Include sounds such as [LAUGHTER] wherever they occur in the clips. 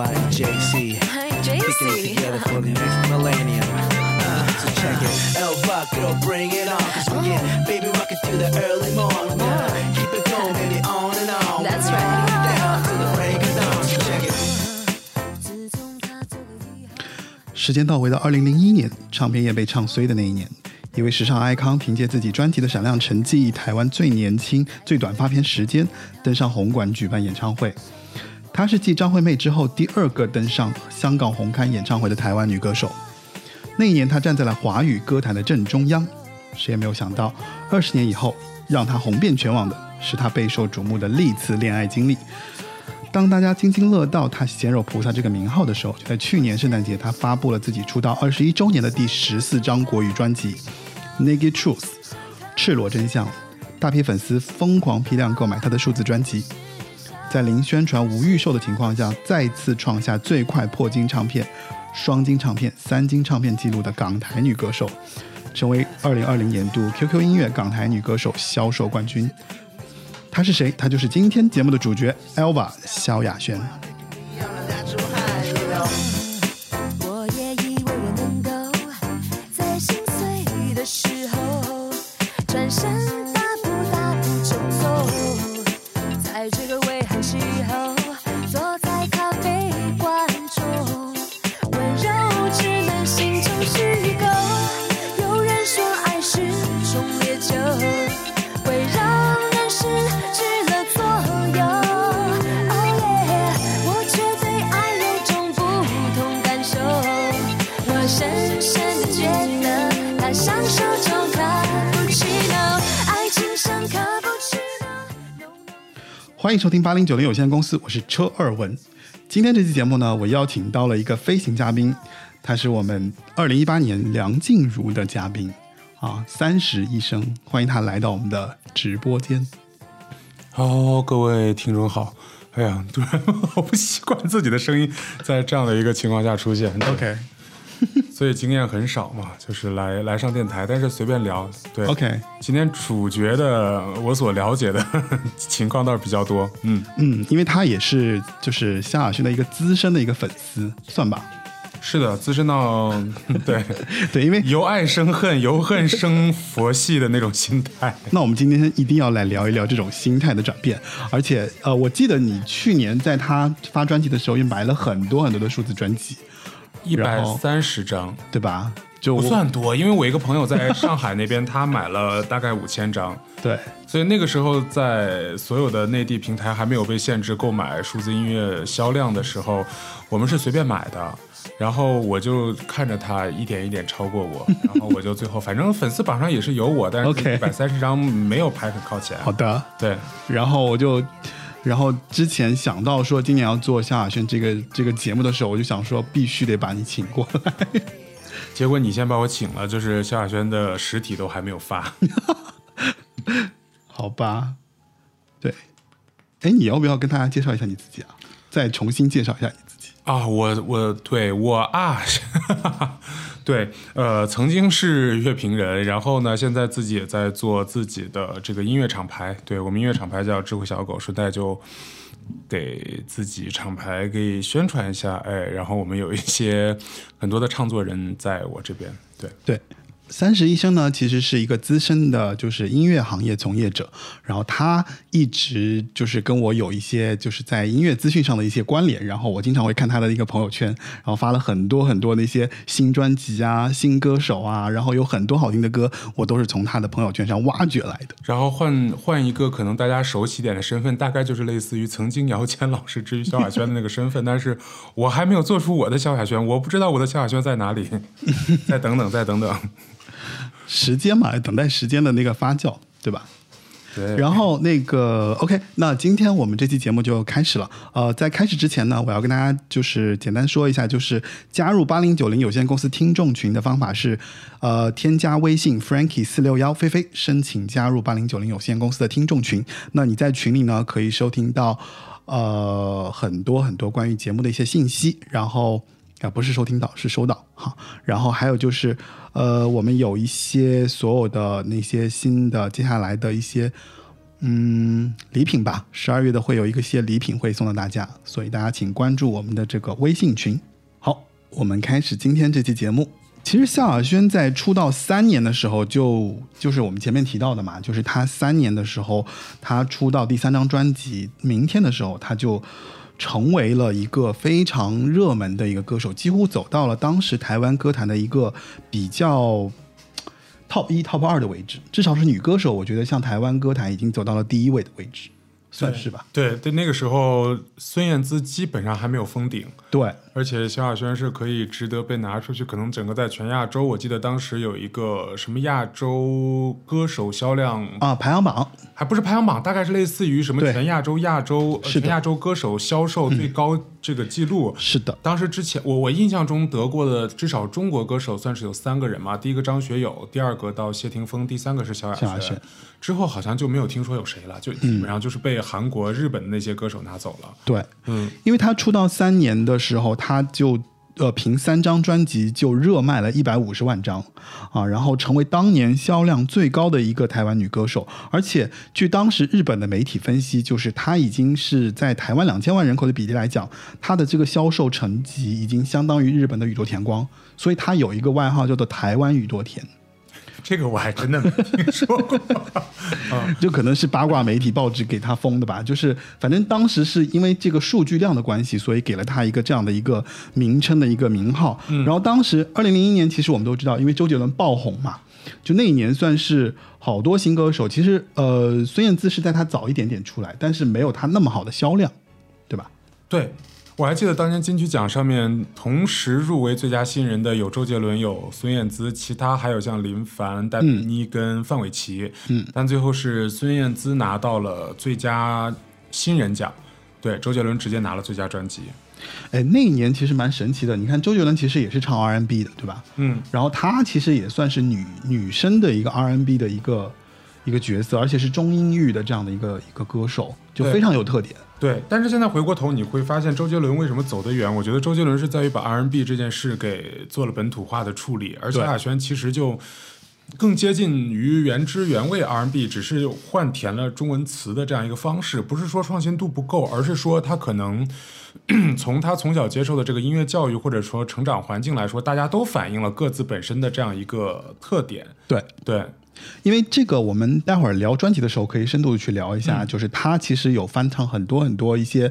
Elva and JC. Hi, Kicking it together for the next millennium. Uh, so check it. Elva, girl, bring it on. Cause we get baby rockin' through the early morning. Uh, keep it going, baby, on and on. That's right. Down to the break of dawn. So check it. 时间倒回到二零零一年，唱片业被唱衰的那一年，一位时尚 icon 凭借自己专辑的闪亮成绩，以台湾最年轻、最短发片时间登上红馆举办演唱会。她是继张惠妹之后第二个登上香港红磡演唱会的台湾女歌手。那一年，她站在了华语歌坛的正中央。谁也没有想到，二十年以后，让她红遍全网的是她备受瞩目的历次恋爱经历。当大家津津乐道她“鲜肉菩萨”这个名号的时候，就在去年圣诞节，她发布了自己出道二十一周年的第十四张国语专辑《Naked Truth》，赤裸真相。大批粉丝疯狂批量购买她的数字专辑，在零宣传、无预售的情况下，再次创下最快破金唱片、双金唱片、三金唱片记录的港台女歌手，成为二零二零年度 QQ 音乐港台女歌手销售冠军。她是谁？她就是今天节目的主角 Elva 萧亚轩。欢迎收听八零九零有限公司，我是车二文。今天这期节目呢，我邀请到了一个飞行嘉宾，他是我们二零一八年梁静茹的嘉宾啊，三十医生，欢迎他来到我们的直播间。好，各位听众好。哎呀，突然 [LAUGHS] 好不习惯自己的声音在这样的一个情况下出现。OK [LAUGHS] 所以经验很少嘛，就是来来上电台，但是随便聊。对 OK，今天主角的我所了解的 [LAUGHS] 情况倒是比较多。嗯，嗯，因为他也是就是萧亚轩的一个资深的一个粉丝，算吧。是的，资深到 [LAUGHS] 对对，因为由爱生恨，由恨生佛系的那种心态。那我们今天一定要来聊一聊这种心态的转变，而且呃，我记得你去年在他发专辑的时候也买了很多很多的数字专辑，一百三十张对吧？就不算多，因为我一个朋友在上海那边，他买了大概五千张。[LAUGHS] 对，所以那个时候，在所有的内地平台还没有被限制购买数字音乐销量的时候，我们是随便买的。然后我就看着他一点一点超过我，[LAUGHS] 然后我就最后反正粉丝榜上也是有我，但是一百三十张没有排很靠前。好的。对，然后我就，然后之前想到说今年要做萧亚轩这个这个节目的时候，我就想说必须得把你请过来。结果你先把我请了，就是萧亚轩的实体都还没有发。[LAUGHS] 好吧，对，哎，你要不要跟大家介绍一下你自己啊？再重新介绍一下你自己。啊，我我对我啊，[LAUGHS] 对，呃，曾经是乐评人，然后呢，现在自己也在做自己的这个音乐厂牌，对我们音乐厂牌叫智慧小狗，顺带就给自己厂牌给宣传一下，哎，然后我们有一些很多的唱作人在我这边，对，对，三十医生呢，其实是一个资深的，就是音乐行业从业者。然后他一直就是跟我有一些就是在音乐资讯上的一些关联。然后我经常会看他的一个朋友圈，然后发了很多很多的一些新专辑啊、新歌手啊，然后有很多好听的歌，我都是从他的朋友圈上挖掘来的。然后换换一个可能大家熟悉点的身份，大概就是类似于曾经姚谦老师之于萧亚轩的那个身份，但是我还没有做出我的萧亚轩，我不知道我的萧亚轩在哪里，再等等，再等等。时间嘛，等待时间的那个发酵，对吧？对，然后那个 OK，那今天我们这期节目就开始了。呃，在开始之前呢，我要跟大家就是简单说一下，就是加入八零九零有限公司听众群的方法是，呃，添加微信 Frankie 四六幺菲菲，申请加入八零九零有限公司的听众群。那你在群里呢，可以收听到呃很多很多关于节目的一些信息，然后。啊，不是收听到，是收到哈。然后还有就是，呃，我们有一些所有的那些新的接下来的一些嗯，礼品吧，十二月的会有一个些礼品会送到大家，所以大家请关注我们的这个微信群。好，我们开始今天这期节目。其实萧亚轩在出道三年的时候就，就是我们前面提到的嘛，就是他三年的时候，他出道第三张专辑《明天》的时候，他就成为了一个非常热门的一个歌手，几乎走到了当时台湾歌坛的一个比较 top 一、top 二的位置，至少是女歌手，我觉得像台湾歌坛已经走到了第一位的位置，算是吧？对对，那个时候孙燕姿基本上还没有封顶，对，而且萧亚轩是可以值得被拿出去，可能整个在全亚洲，我记得当时有一个什么亚洲歌手销量啊，排行榜。还不是排行榜，大概是类似于什么全亚洲亚洲呃全亚洲歌手销售最高这个记录。是的，当时之前我我印象中得过的至少中国歌手算是有三个人嘛，第一个张学友，第二个到谢霆锋，第三个是萧亚萧亚轩之后好像就没有听说有谁了，就基本上就是被韩国、日本的那些歌手拿走了。对，嗯，因为他出道三年的时候，他就呃凭三张专辑就热卖了一百五十万张啊，然后成为当年销量最高的一个台湾女歌手。而且据当时日本的媒体分析，就是她已经是在台湾两千万人口的比例来讲，她的这个销售成绩已经相当于日本的宇多田光，所以她有一个外号叫做“台湾宇多田”。这个我还真的没听说过。[LAUGHS] 就可能是八卦媒体报纸给他封的吧，就是反正当时是因为这个数据量的关系，所以给了他一个这样的一个名称的一个名号。然后当时二零零一年，其实我们都知道，因为周杰伦爆红嘛，就那一年算是好多新歌手。其实呃，孙燕姿是在他早一点点出来，但是没有他那么好的销量，对吧？对，我还记得当年金曲奖上面同时入围最佳新人的有周杰伦、有孙燕姿，其他还有像林凡、戴佩妮跟范玮琪。嗯，但最后是孙燕姿拿到了最佳新人奖，对，周杰伦直接拿了最佳专辑。哎，那一年其实蛮神奇的。你看周杰伦其实也是唱 R&B 的，对吧？嗯，然后他其实也算是女女生的一个 R&B 的一个一个角色，而且是中音域的这样的一个一个歌手，就非常有特点。对，但是现在回过头，你会发现周杰伦为什么走得远？我觉得周杰伦是在于把 R&B 这件事给做了本土化的处理，而萧对亚轩其实就更接近于原汁原味 R&B，只是换填了中文词的这样一个方式，不是说创新度不够，而是说他可能 [CLEARS THROAT] 从他从小接受的这个音乐教育或者说成长环境来说，大家都反映了各自本身的这样一个特点。对，对，因为这个，我们待会儿聊专辑的时候可以深度的去聊一嗯下，就是他其实有翻唱很多很多一些，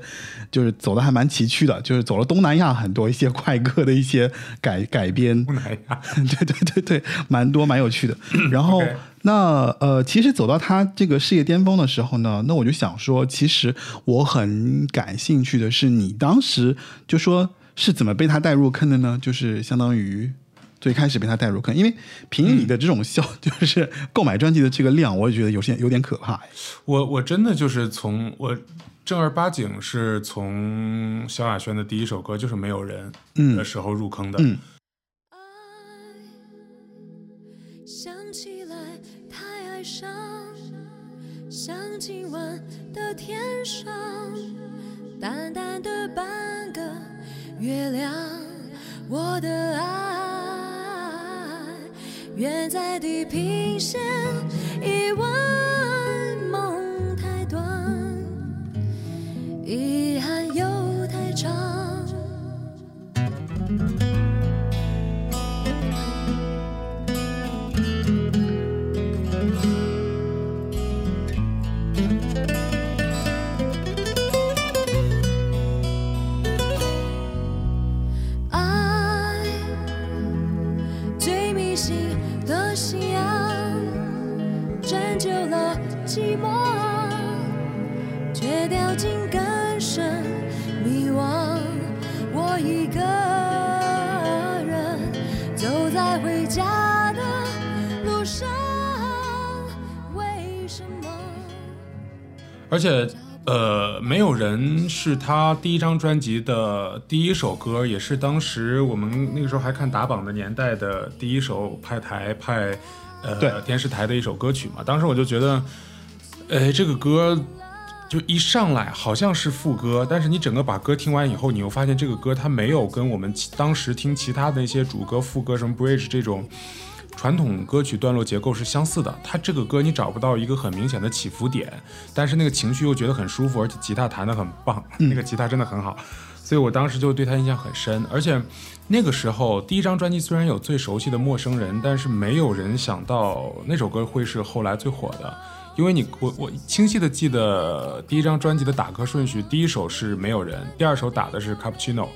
就是走的还蛮崎岖的，就是走了东南亚很多一些快歌的一些改改编，东南亚，[LAUGHS] 对对对对，蛮多蛮有趣的。[LAUGHS] 然后那呃，其实走到他这个事业巅峰的时候呢，那我就想说，其实我很感兴趣的是，你当时就说是怎么被他带入坑的呢？就是相当于。最开始被他带入坑，因为凭你的这种销，[LAUGHS] 就是购买专辑的这个量，我也觉得有些有点可怕。哎我我真的就是从我正儿八经是从萧亚轩的第一首歌就是《没有人》的时候入坑的。嗯爱想起来太哀伤，像今晚的天上，淡淡的半个月亮，我的爱，远在地平线，一万梦太短，遗憾又太长。寂寞，却掉进更深迷惘。我一个人走在回家的路上，为什么？而且，呃，没有人是他第一张专辑的第一首歌，也是当时我们那个时候还看打榜的年代的第一首派台派对呃电视台的一首歌曲嘛。当时我就觉得，呃，这个歌。就一上来好像是副歌，但是你整个把歌听完以后，你又发现这个歌它没有跟我们当时听其他的一些主歌、副歌什么 bridge 这种传统歌曲段落结构是相似的。它这个歌你找不到一个很明显的起伏点，但是那个情绪又觉得很舒服，而且吉他弹得很棒，那个吉他真的很好，所以我当时就对他印象很深。而且那个时候第一张专辑虽然有最熟悉的陌生人，但是没有人想到那首歌会是后来最火的。因为你我我清晰的记得第一张专辑的打歌顺序，第一首是没有人，第二首打的是 Cappuccino，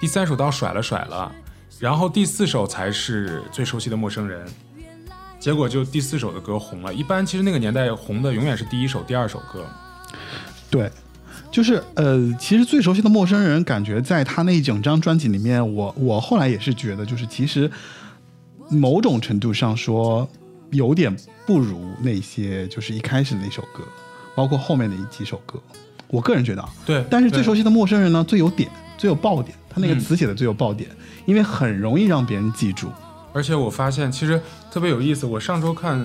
第三首到甩了甩了，然后第四首才是最熟悉的陌生人。结果就第四首的歌红了。一般其实那个年代红的永远是第一首、第二首歌。对，就是呃，其实最熟悉的陌生人，感觉在他那一整张专辑里面，我我后来也是觉得，就是其实某种程度上说，有点不如那些就是一开始那首歌，包括后面的一几首歌。我个人觉得啊，对但是最熟悉的陌生人呢，最有点，最有爆点，他那个嗯词写的最有爆点，因为很容易让别人记住。而且我发现其实特别有意思。我上周看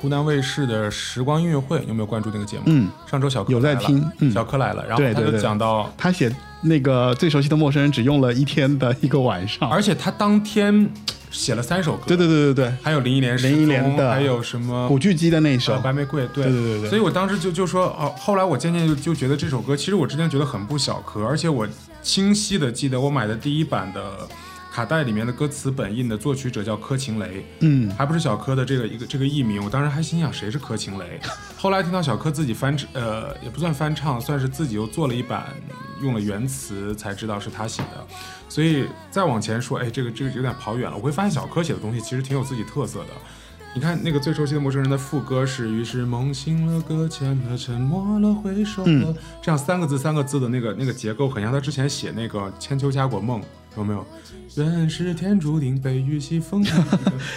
湖南卫视的时光音乐会，有没有关注那个节目？嗯，上周小柯有在听嗯小柯来了，然后他就讲到，他写那个最熟悉的陌生人只用了一天的一个晚上，而且他当天写了三首歌，对对对对对，还有林忆莲林忆莲的还有什么古巨基的那一首。呃，白玫瑰，对。对对对对。所以我当时就就说哦，后来我渐渐就就觉得这首歌，其实我之前觉得很不小颗，而且我清晰的记得我买的第一版的卡带里面的歌词本印的作曲者叫柯晴雷，嗯，还不是小柯的这个一个这个艺名，我当时还心想谁是柯晴雷，后来听到小柯自己翻呃也不算翻唱，算是自己又做了一版用了原词，才知道是他写的。所以再往前说，哎，这个这个有点跑远了。我会发现小柯写的东西其实挺有自己特色的。你看那个最熟悉的陌生人的副歌是“于是梦醒了，搁浅了，沉默了，回首了”，这样三个字三个字的那个那个结构，很像他之前写那个《千秋家国梦》，有没有？原是天注定，被雨洗风雨，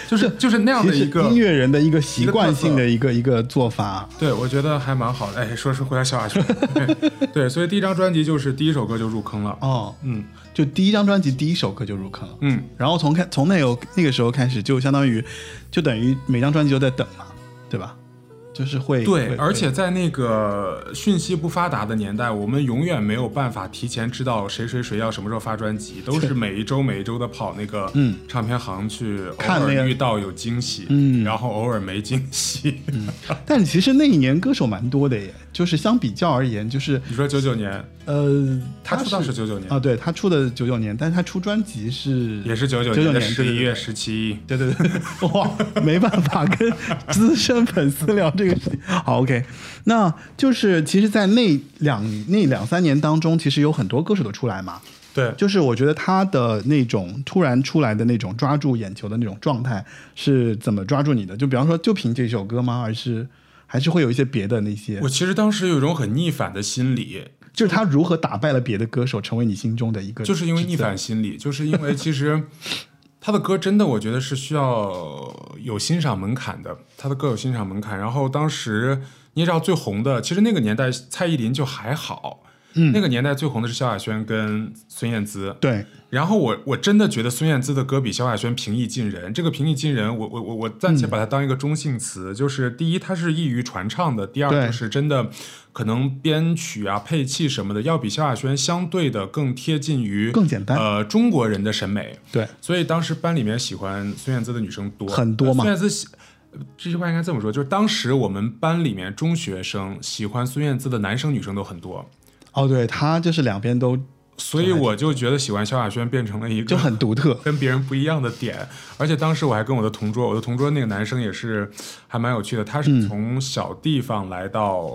就是就是那样的一个音乐人的一个习惯性的一个一个做法。对，我觉得还蛮好的。哎，说是回来笑下去，对对，所以第一张专辑就是第一首歌就入坑了。哦，嗯就第一张专辑第一首歌就入坑了，嗯，然后从开从那有那个时候开始，就相当于就等于每张专辑都在等嘛，对吧？就是会对，会而且在那个讯息不发达的年代，我们永远没有办法提前知道谁谁谁要什么时候发专辑，都是每一周每一周的跑那个嗯唱片行去，看那个遇到有惊喜，嗯然后偶尔没惊喜。但其实那一年歌手蛮多的耶，就是相比较而言，就是你说九九年，呃，他出道是是九九年啊，对他出的九九年，但是他出专辑是也是九九年十一月十七。对对对，[LAUGHS] 哇，没办法跟资深粉丝聊这个事情。好，OK，那就是其实，在那两那两三年当中，其实有很多歌手都出来嘛。对，就是我觉得他的那种突然出来的那种抓住眼球的那种状态是怎么抓住你的？就比方说，就凭这首歌吗？还是还是会有一些别的那些我？其实当时有一种很逆反的心理，就是他如何打败了别的歌手，成为你心中的一个？就是因为逆反。心理，就是因为其实他的歌真的，我觉得是需要有欣赏门槛的。他的歌有欣赏门槛，然后当时你也知道最红的，其实那个年代蔡依林就还好，嗯，那个年代最红的是萧亚轩跟孙燕姿，对，然后我我真的觉得孙燕姿的歌比萧亚轩平易近人。这个平易近人，我我我我暂且把它当一个中性词，就是第一，它是易于传唱的；第二，对就是真的可能编曲啊、配器什么的，要比萧亚轩相对的更贴近于更简单呃中国人的审美。对，所以当时班里面喜欢孙燕姿的女生多很多嘛呃孙燕姿喜。呃这句话应该这么说，就是当时我们班里面中学生喜欢孙燕姿的男生女生都很多，哦，对他就是两边都所以我就觉得喜欢萧亚轩变成了一个就很独特。跟别人不一样的点，而且当时我还跟我的同桌，我的同桌那个男生也是还蛮有趣的，他嗯是从小地方来到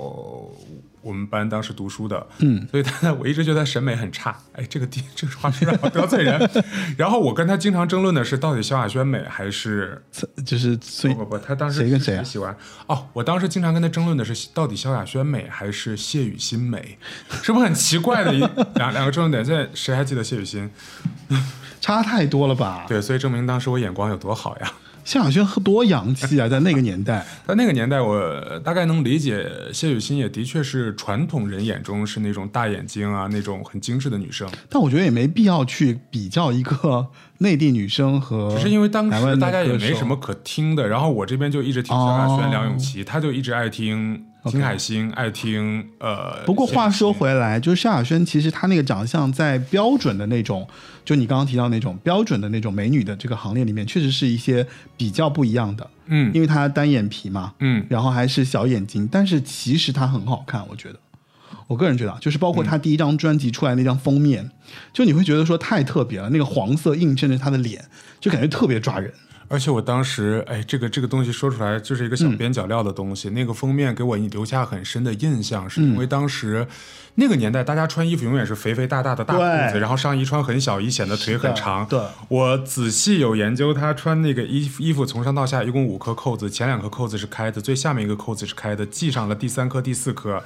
我们班当时读书的，嗯，所以他我一直觉得他审美很差，哎，这个地这个话说的好 [LAUGHS] 得罪人。然后我跟他经常争论的是，到底萧亚轩美还是就是孙不不不，他当时谁跟谁啊喜欢哦，我当时经常跟他争论的是，到底萧亚轩美还是谢雨欣美，[LAUGHS] 是不是很奇怪的一 [LAUGHS] 两两个争论点？现在谁还记得谢雨欣？差太多了吧？对，所以证明当时我眼光有多好呀。萧亚轩多洋气啊，[LAUGHS] 在那个年代。在那个年代，我大概能理解谢雨欣也的确是传统人眼中是那种大眼睛啊，那种很精致的女生。但我觉得也没必要去比较一个内地女生和只是因为当时大家也没什么可听的，然后我这边就一直听萧亚轩、哦梁咏琪，她就一直爱听金海心，爱听呃。不过话说回来，就是萧亚轩，其实她那个长相在标准的那种，就你刚刚提到那种标准的那种美女的这个行列里面，确实是一些比较不一样的。嗯因为她单眼皮嘛，嗯然后还是小眼睛，但是其实她很好看，我觉得。我个人觉得啊，就是包括她第一张专辑出来那张封面，就你会觉得说太特别了，那个黄色映衬着她的脸，就感觉特别抓人。而且我当时，哎，这个这个东西说出来就是一个小边角料的东西。那个封面给我留下很深的印象，是因为当时那个年代，大家穿衣服永远是肥肥大大的大裤子，然后上衣穿很小以，显得腿很长。对我仔细有研究，他穿那个衣服衣服从上到下一共五颗扣子，前两颗扣子是开的，最下面一个扣子是开的，系上了第三颗、第四颗。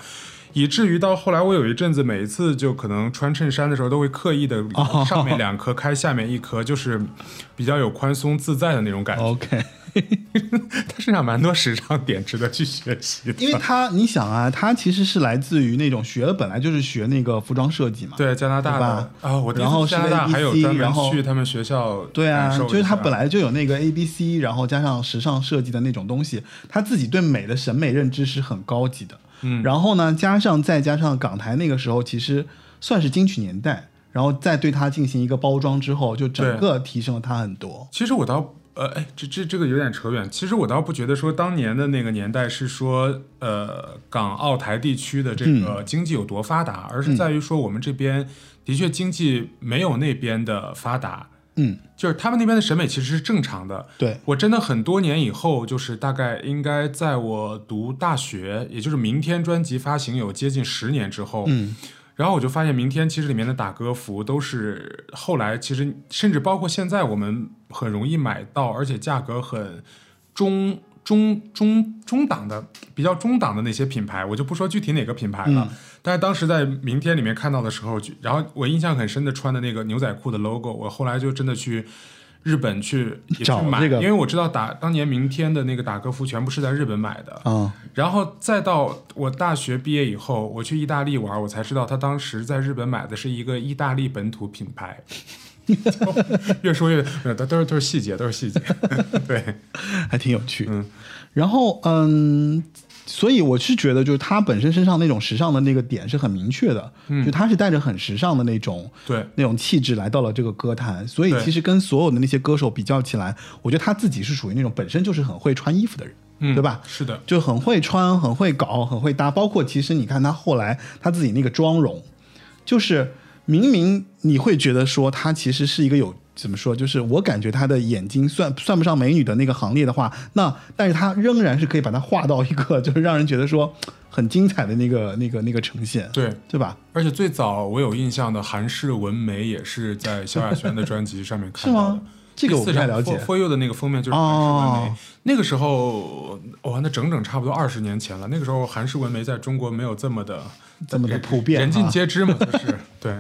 以至于到后来，我有一阵子每一次就可能穿衬衫的时候，都会刻意的 [LAUGHS] 上面两颗开，下面一颗，就是比较有宽松自在的那种感觉。OK，他身上蛮多时尚点值得去学习的。因为他你想啊，他其实是来自于那种学的本来就是学那个服装设计嘛，对加拿大吧的啊，我然后是加拿大还有专门去他们学校对啊，就是他本来就有那个 A B C，然后加上时尚设计的那种东西，他自己对美的审美认知是很高级的。嗯然后呢，加上再加上港台那个时候其实算是金曲年代，然后再对它进行一个包装之后，就整个提升了它很多。其实我倒呃，哎，这这这个有点扯远。其实我倒不觉得说当年的那个年代是说呃港澳台地区的这嗯个经济有多发达，而是在于说我们这边的确经济没有那边的发达。嗯，就是他们那边的审美其实是正常的。对，我真的很多年以后，就是大概应该在我读大学，也就是明天专辑发行有接近十年之后，嗯，然后我就发现明天其实里面的打歌服都是后来其实甚至包括现在我们很容易买到，而且价格很中中中中档的比较中档的那些品牌，我就不说具体哪个品牌了。但是当时在明天里面看到的时候，就然后我印象很深的穿的那个牛仔裤的 logo，我后来就真的去。日本去也去买，找这个因为我知道打当年明天的那个打歌服全部是在日本买的，嗯、然后再到我大学毕业以后，我去意大利玩，我才知道他当时在日本买的是一个意大利本土品牌。[LAUGHS] 越说越，都都是都是细节，都是细节。[LAUGHS] 对，还挺有趣。嗯，然后嗯，所以我是觉得，就是他本身身上那种时尚的那个点是很明确的，嗯就他是带着很时尚的那种对那种气质来到了这个歌坛，所以其实跟所有的那些歌手比较起来，我觉得他自己是属于那种本身就是很会穿衣服的人，嗯对吧？是的，就很会穿，很会搞，很会搭。包括其实你看他后来他自己那个妆容，就是明明你会觉得说她其实是一个有怎么说，就是我感觉她的眼睛算算不上美女的那个行列的话，那但是她仍然是可以把它画到一个就是让人觉得说很精彩的那个那个 [LAUGHS] 那个呈现，对。对吧？而且最早我有印象的韩式纹眉也是在萧亚轩的专辑上面看到的吗。？这个我不太了解 For You 的那个封面就是韩式纹眉，哦那个时候哇，那整整差不多二十年前了。那个时候韩式纹眉在中国没有这么的这么的普遍人尽啊皆知嘛，就是 [LAUGHS] 对。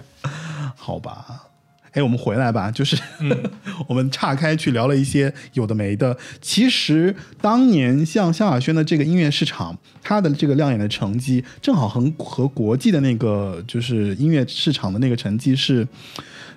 好吧。哎，我们回来吧，就是、嗯 [LAUGHS] 我们岔开去聊了一些有的没的。其实当年像萧亚轩的这个音乐市场，他的这个亮眼的成绩，正好很和国际的那个就是音乐市场的那个成绩是，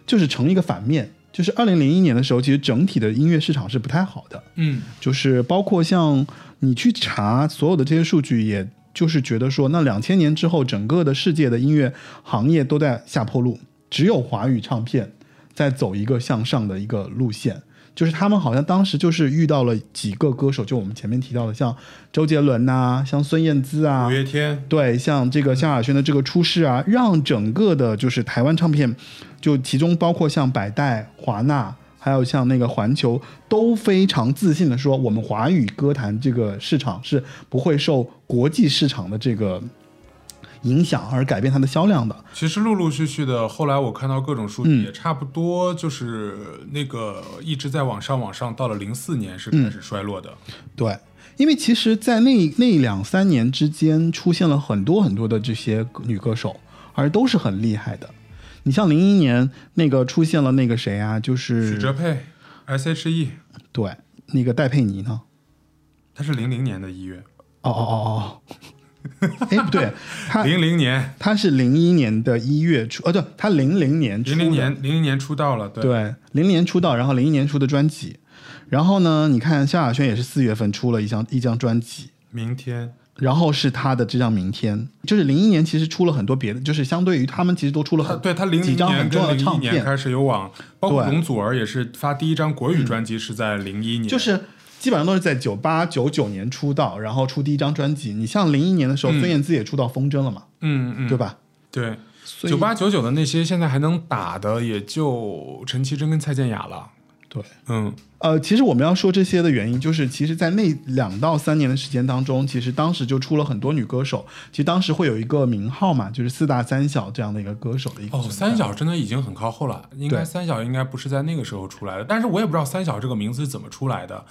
就是成一个反面。就是二零零一年的时候，其实整体的音乐市场是不太好的。嗯，就是包括像你去查所有的这些数据，也就是觉得说，那两千年之后，整个的世界的音乐行业都在下坡路，只有华语唱片在走一个向上的一个路线。就是他们好像当时就是遇到了几个歌手，就我们前面提到的，像周杰伦呐、像孙燕姿啊五，月天，对，像这个萧亚轩的这个出世啊，让整个的就是台湾唱片，就其中包括像百代、华纳，还有像那个环球，都非常自信的说，我们华语歌坛这个市场是不会受国际市场的这个影响而改变它的销量的。其实陆陆续续的，后来我看到各种数据，嗯也差不多就是那个一直在往上往上，到了零四年是开始衰落的。对，因为其实，在那那两三年之间，出现了很多很多的这些女歌手，而都是很厉害的。你像零一年那个出现了那个谁啊，就是许哲佩，S.H.E，对，那个戴佩妮呢？她是零零年的一月，哦哦哦哦，[LAUGHS] 哎不对，他零零年，他是零一年的一月初，哦对，他零零年出零零年，零零年出道了，对，对零零年出道，然后零一年出的专辑，然后呢，你看萧亚轩也是四月份出了一张一张专辑，明天，然后是他的这张《明天》，就是零一年其实出了很多别的，就是相对于他们其实都出了他很对他零零几张很年重要的唱跟零一年开，始有往，包括对。容祖儿也是发第一张国语专辑是在零一年，就是基本上都是在九八九九年出道，然后出第一张专辑。你像零一年的时候，孙燕姿也出道风筝了嘛，嗯嗯对吧？对，九八九九的那些现在还能打的也就陈绮贞跟蔡健雅了。对，嗯，呃，其实我们要说这些的原因，就是其实，在那两到三年的时间当中，其实当时就出了很多女歌手。其实当时会有一个名号嘛，就是四大三小这样的一个歌手的一个哦，三小真的已经很靠后了，应该三小应该不是在那个时候出来的，但是我也不知道三小这个名字是怎么出来的。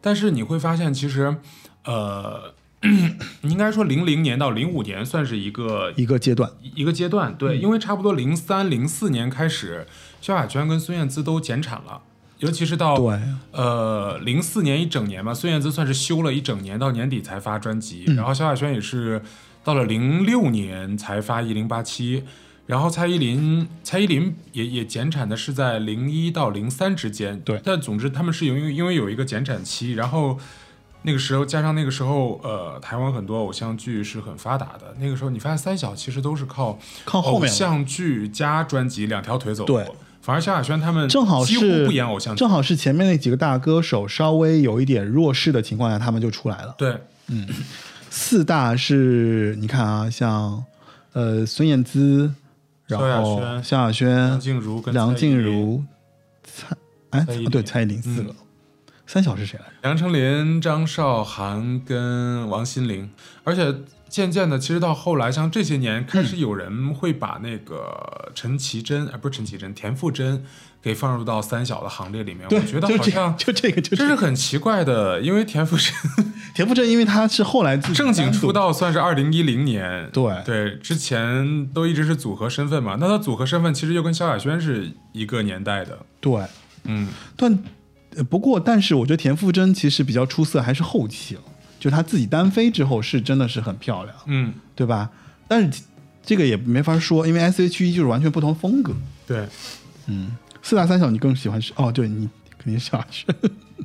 但是你会发现，其实，呃，[CLEARS THROAT] 应该说零零年到零五年算是一个一个阶段。一个阶段，对，因为差不多零三零四年开始，萧亚轩跟孙燕姿都减产了，尤其是到对呃零四年一整年嘛，孙燕姿算是休了一整年，到年底才发专辑，然后萧亚轩也是到了零六年才发一零八七。然后蔡依林，蔡依林也也减产的是在零一到零三之间，对但总之他们是因为因为有一个减产期，然后那个时候加上那个时候，呃，台湾很多偶像剧是很发达的。那个时候你发现三小其实都是靠靠后面了像剧加专辑两条腿走路。对，反而萧亚轩他们正好几乎是不演偶像剧。正好是前面那几个大歌手稍微有一点弱势的情况下，他们就出来了。对，嗯四大是你看啊，像呃孙燕姿，然萧亚后轩萧亚轩、梁静茹梁静茹、蔡哎蔡依林哦对蔡依林四个，三小是谁来着？梁成林、张韶涵跟王心凌，而且渐渐的，其实到后来，像这些年开始有人会把那个陈绮贞，呃，不是陈绮贞，田馥甄给放入到三小的行列里面。我觉得好像 [LAUGHS] 就这个就这是很奇怪的，因为田馥甄田馥甄，[LAUGHS] 因为他是后来正经出道算是二零一零年，对对，之前都一直是组合身份嘛。那他组合身份其实又跟萧亚轩是一个年代的，对，嗯，但呃不过但是我觉得田馥甄其实比较出色还是后期了，就他自己单飞之后是真的是很漂亮，嗯，对吧？但是这个也没法说，因为 S H E 就是完全不同风格。对，四大三小你更喜欢是？哦，对你肯定是萧亚轩。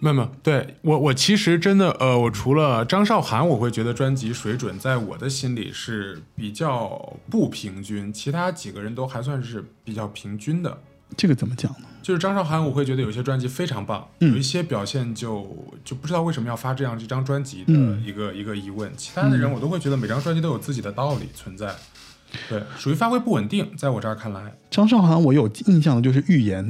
没有没有，对我我其实真的呃，我除了张韶涵，我会觉得专辑水准在我的心里是比较不平均，其他几个人都还算是比较平均的。这个怎么讲呢？就是张韶涵，我会觉得有些专辑非常棒，有一些表现就就不知道为什么要发这样一张专辑的一个、一个疑问。其他的人我都会觉得每张专辑都有自己的道理存在，对，属于发挥不稳定，在我这儿看来，张韶涵我有印象的就是《预言》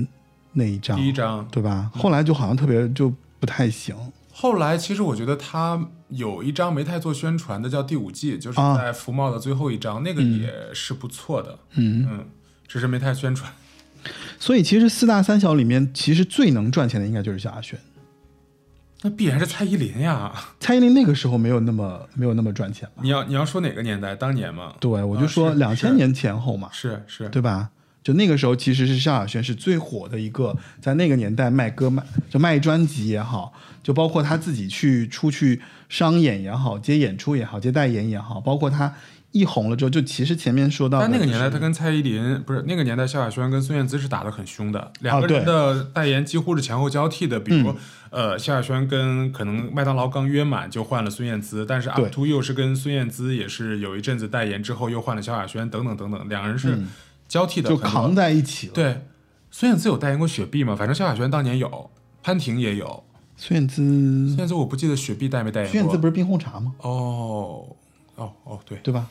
那一张，第一张对吧？后来就好像特别就不太行。后来其实我觉得他有一张没太做宣传的，叫《第五季》，就是啊在福茂的最后一张，那个也是不错的。嗯嗯，只是没太宣传。[LAUGHS] 所以其实四大三小里面，其实最能赚钱的应该就是萧亚轩。那必然是蔡依林呀！蔡依林那个时候没有那么没有那么赚钱吧？你要你要说哪个年代？当年嘛？对，我就说两千年前后嘛，是是，对吧？就那个时候，其实是萧亚轩是最火的一个，在那个年代卖歌卖就卖专辑也好，就包括他自己去出去商演也好，接演出也好，接代言也好，包括他一红了之后，就其实前面说到的、但那个年代，他跟蔡依林不是那个年代，萧亚轩跟孙燕姿是打得很凶的，两个人的代言几乎是前后交替的。比如，呃，萧亚轩跟可能麦当劳刚约满就换了孙燕姿，但是 Up 对 to You 是跟孙燕姿也是有一阵子代言之后又换了萧亚轩，等等等等，两人是交替的，就扛在一起了。，对，孙燕姿有代言过雪碧吗？反正萧亚轩当年有，潘婷也有。孙燕姿，孙燕姿我不记得雪碧代没代言过。孙燕姿不是冰红茶吗？哦哦哦，对，对吧？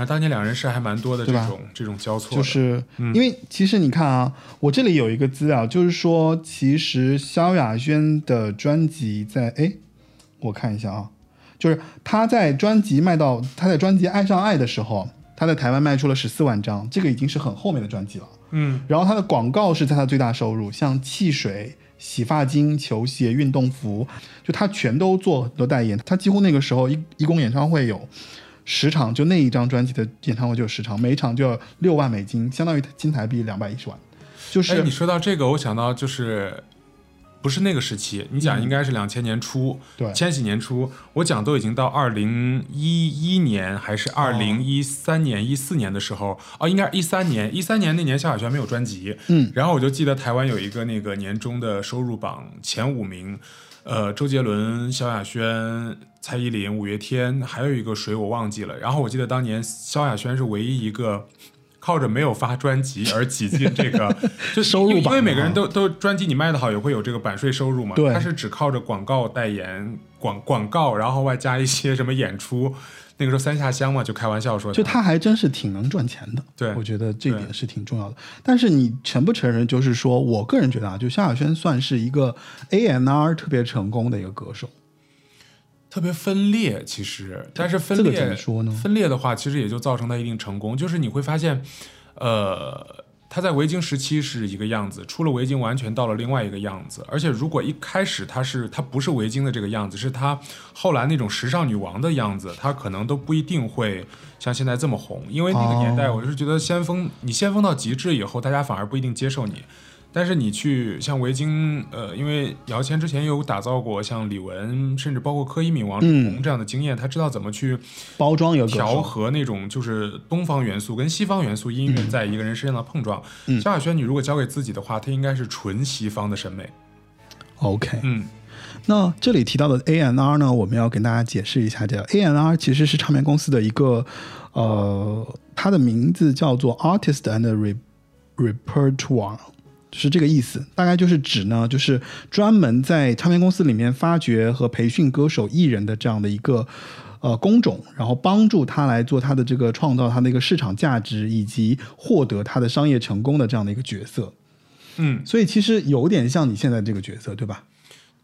反正当年两人是还蛮多的这种这种交错，就是因为其实你看啊，我这里有一个资料，就是说，其实萧亚轩的专辑在哎，我看一下啊，就是他在专辑卖到他在专辑《爱上爱》的时候，他在台湾卖出了十四万张，这个已经是很后面的专辑了。嗯，然后他的广告是在他最大收入，像汽水、洗发精、球鞋、运动服，就他全都做很多代言。他几乎那个时候一一共演唱会有十场，就那一张专辑的演唱会就有十场，每一场就要六万美金，相当于金台币两百一十万。就哎，是你说到这个，我想到就是不是那个时期，你讲应该是两千年初，嗯对千禧年初，我讲都已经到二零一一年还是二零一三年、一四年的时候，哦，应该是一三年，一三年那年萧亚轩没有专辑，嗯，然后我就记得台湾有一个那个年终的收入榜前五名。呃，周杰伦、萧亚轩、蔡依林、五月天，还有一个谁我忘记了。然后我记得当年萧亚轩是唯一一个靠着没有发专辑而挤进这个 [LAUGHS] 就收入榜因为每个人都都专辑你卖的好也会有这个版税收入嘛。对他是只靠着广告代言、广广告，然后外加一些什么演出。那个时候三下乡嘛，就开玩笑说就他还真是挺能赚钱的，对我觉得这一点是挺重要的。但是你承不承认，就是说我个人觉得啊，就萧亚轩算是一个 A N R 特别成功的一个歌手。特别分裂，其实，但是分这个裂分裂的话，其实也就造成他一定成功。就是你会发现，呃，他在维京时期是一个样子，出了维京完全到了另外一个样子。而且如果一开始他是他不是维京的这个样子，是他后来那种时尚女王的样子，他可能都不一定会像现在这么红。因为那个年代，哦我是觉得先锋，你先锋到极致以后，大家反而不一定接受你。但是你去像维京，呃，因为姚谦之前有打造过像李玟，甚至包括柯以敏、王力宏这样的经验，他知道怎么去包装有调，和那种就是东方元素跟西方元素音乐在一个人身上的碰撞。嗯萧亚轩，你如果交给自己的话，他应该是纯西方的审美。OK，嗯，那这里提到的 A N R 呢，我们要跟大家解释一下，这个 A N R 其实是唱片公司的一个，呃，它的名字叫做 Artist and Re Repertoire。是这个意思，大概就是指呢，就是专门在唱片公司里面发掘和培训歌手、艺人的这样的一个呃工种，然后帮助他来做他的这个创造他的一个市场价值，以及获得他的商业成功的这样的一个角色。嗯，所以其实有点像你现在这个角色，对吧？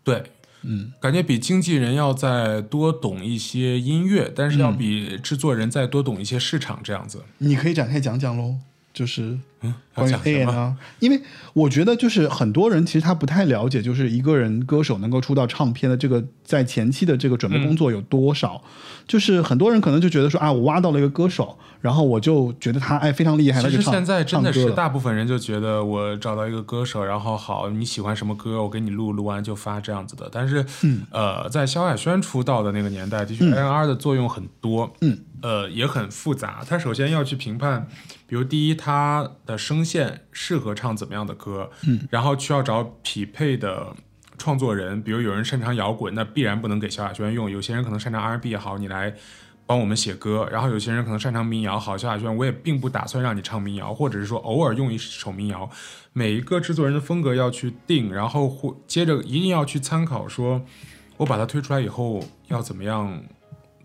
对，嗯，感觉比经纪人要再多懂一些音乐，但是要比制作人再多懂一些市场这样子。你可以展开讲讲喽，就是嗯，关于要讲 A [LAUGHS] N？R，因为我觉得就是很多人其实他不太了解，就是一个人歌手能够出到唱片的这个在前期的这个准备工作有多少。就是很多人可能就觉得说啊，我挖到了一个歌手，然后我就觉得他哎非常厉害，他就唱其实现在真的是大部分人就觉得我找到一个歌手，然后好你喜欢什么歌，我给你录，录完就发这样子的。但是，嗯呃，在萧亚轩出道的那个年代，的确 A N R 的作用很多，嗯，呃，也很复杂。他首先要去评判，比如第一，他的声线适合唱怎么样的歌，嗯，然后需要找匹配的。创作人，比如有人擅长摇滚，那必然不能给萧亚轩用；有些人可能擅长 R&B 也好，你来帮我们写歌。然后有些人可能擅长民谣，好，萧亚轩我也并不打算让你唱民谣，或者是说偶尔用一首民谣。每一个制作人的风格要去定，然后或接着一定要去参考说，我把它推出来以后要怎么样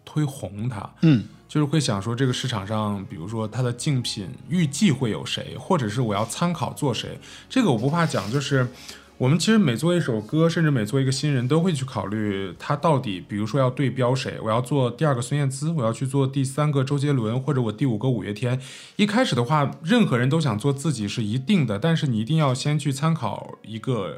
推红它。嗯，就是会想说这个市场上，比如说它的竞品预计会有谁，或者是我要参考做谁。这个我不怕讲，就是我们其实每做一首歌，甚至每做一个新人，都会去考虑他到底，比如说要对标谁，我要做第二个孙燕姿，我要去做第三个周杰伦，或者我第五个五月天。一开始的话，任何人都想做自己是一定的，但是你一定要先去参考一个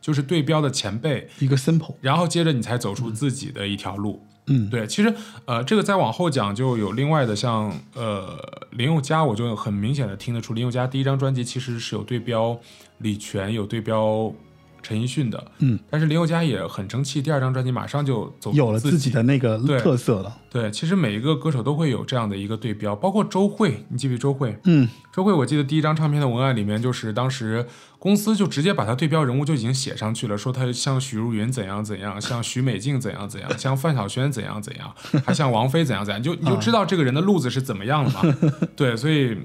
就是对标的前辈，一个 simple，然后接着你才走出自己的一条路。嗯，嗯。对，其实呃，这个再往后讲就有另外的像呃林宥嘉，我就很明显的听得出林宥嘉第一张专辑其实是有对标李泉，有对标陈奕迅的，嗯，但是林宥嘉也很争气，第二张专辑马上就走有了自己的那个特色了。对，其实每一个歌手都会有这样的一个对标，包括周慧，你记不记周慧？嗯，周慧，我记得第一张唱片的文案里面，就是当时公司就直接把他对标人物就已经写上去了，说他像许茹芸怎样怎样，像许美静怎样怎样，像范晓萱怎样怎样，还像王菲怎样怎样，你就 [LAUGHS] 你就知道这个人的路子是怎么样了嘛？[LAUGHS] 对，所以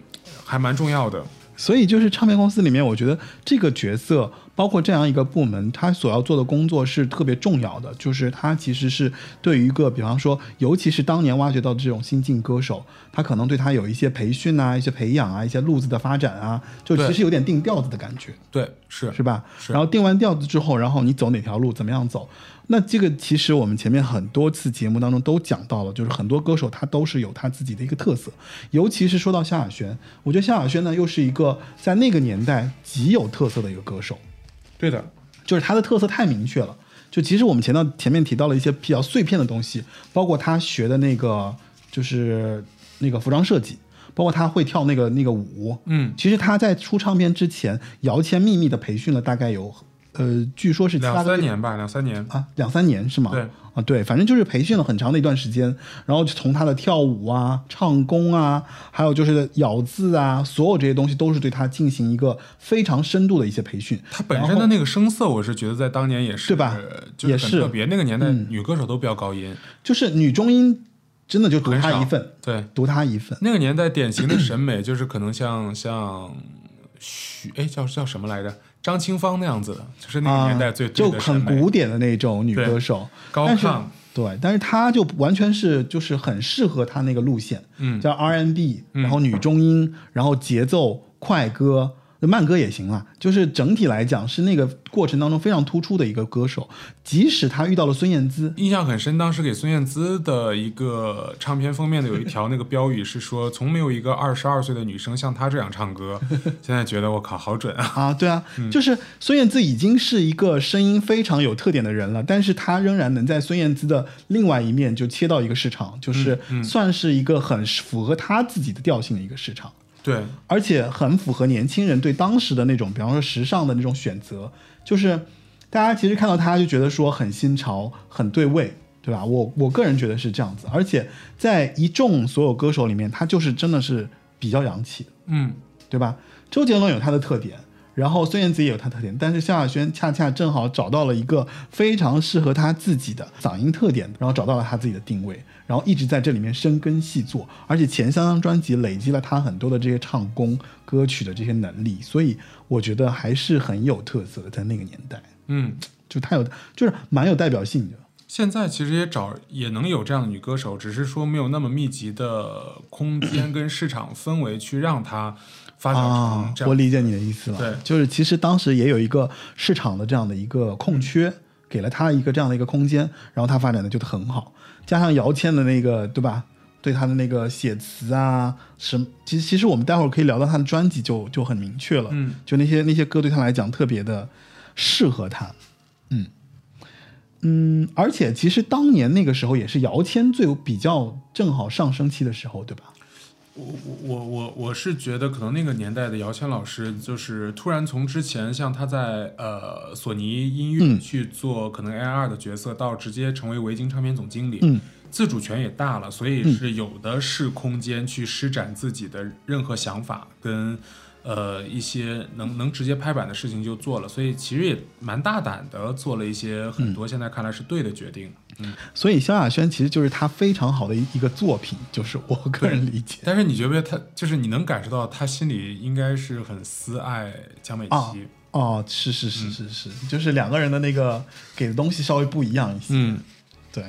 还蛮重要的。所以就是唱片公司里面，我觉得这个角色，包括这样一个部门，他所要做的工作是特别重要的。就是他其实是对于一个，比方说，尤其是当年挖掘到的这种新晋歌手，他可能对他有一些培训啊、一些培养啊、一些路子的发展啊，就其实有点定调子的感觉，对，是是吧？是然后定完调子之后，然后你走哪条路，怎么样走？那这个其实我们前面很多次节目当中都讲到了，就是很多歌手他都是有他自己的一个特色，尤其是说到萧亚轩，我觉得萧亚轩呢又是一个在那个年代极有特色的一个歌手，对的，就是他的特色太明确了。就其实我们前到前面提到了一些比较碎片的东西，包括他学的那个就是那个服装设计，包括他会跳那个那个舞，嗯，其实他在出唱片之前，姚谦秘密的培训了大概有呃，据说是七两三年吧，两三年。啊，两三年是吗？对啊，对，反正就是培训了很长的一段时间，然后就从他的跳舞啊、唱功啊，还有就是咬字啊，所有这些东西都是对他进行一个非常深度的一些培训。他本身的那个声色，我是觉得在当年也是对吧就是也是特别。那个年代女歌手都飙高音，就是女中音真的就独很少他一份，对，独他一份。那个年代典型的审美就是可能像像许哎叫叫什么来着？张清芳那样子的，就是那个年代最啊、就很古典的那种女歌手，高但是亢。对，但是她就完全是就是很适合她那个路线，嗯叫 R&B，然后女中音，然后节奏快歌。慢歌也行啊，就是整体来讲是那个过程当中非常突出的一个歌手，即使他遇到了孙燕姿，印象很深，当时给孙燕姿的一个唱片封面的有一条那个标语是说，[LAUGHS] 从没有一个二十二岁的女生像她这样唱歌。[LAUGHS] 现在觉得我靠，好准啊！啊，对啊，就是孙燕姿已经是一个声音非常有特点的人了，但是她仍然能在孙燕姿的另外一面就切到一个市场，就是算是一个很符合她自己的调性的一个市场，对，而且很符合年轻人对当时的那种，比方说时尚的那种选择，就是大家其实看到他就觉得说很新潮，很对味。对吧？我我个人觉得是这样子，而且在一众所有歌手里面，他就是真的是比较洋气的。嗯，对吧？周杰伦有他的特点，然后孙燕姿也有他特点，但是萧亚轩恰恰正好找到了一个非常适合他自己的嗓音特点，然后找到了他自己的定位，然后一直在这里面深耕细作，而且前三张专辑累积了他很多的这些唱功、歌曲的这些能力，所以我觉得还是很有特色的，在那个年代，嗯，就太有就是蛮有代表性的。现在其实也找也能有这样的女歌手，只是说没有那么密集的空间跟市场氛围去让她发展啊成这，样。我理解你的意思了。对就是其实当时也有一个市场的这样的一个空缺，给了他一个这样的一个空间，然后他发展的就很好，加上姚谦的那个，对吧？对他的那个写词啊，什其实其实我们待会儿可以聊到他的专辑就就很明确了，嗯，就那些那些歌对他来讲特别的适合他，嗯。嗯，而且其实当年那个时候也是姚谦最有比较正好上升期的时候，对吧？我我我我是觉得，可能那个年代的姚谦老师，就是突然从之前像他在呃索尼音乐嗯。去做可能 A R 的角色，到直接成为维京唱片总经理，嗯。自主权也大了，所以是有的是空间去施展自己的任何想法跟呃一些能能直接拍板的事情就做了，所以其实也蛮大胆的做了一些很多现在看来是对的决定。嗯，所以萧亚轩其实就是他非常好的一一个作品，就是我个人理解。但是你觉不觉得他就是你能感受到他心里应该是很私爱江美啊琪？哦，是是是是是，就是两个人的那个给的东西稍微不一样一些。嗯，对。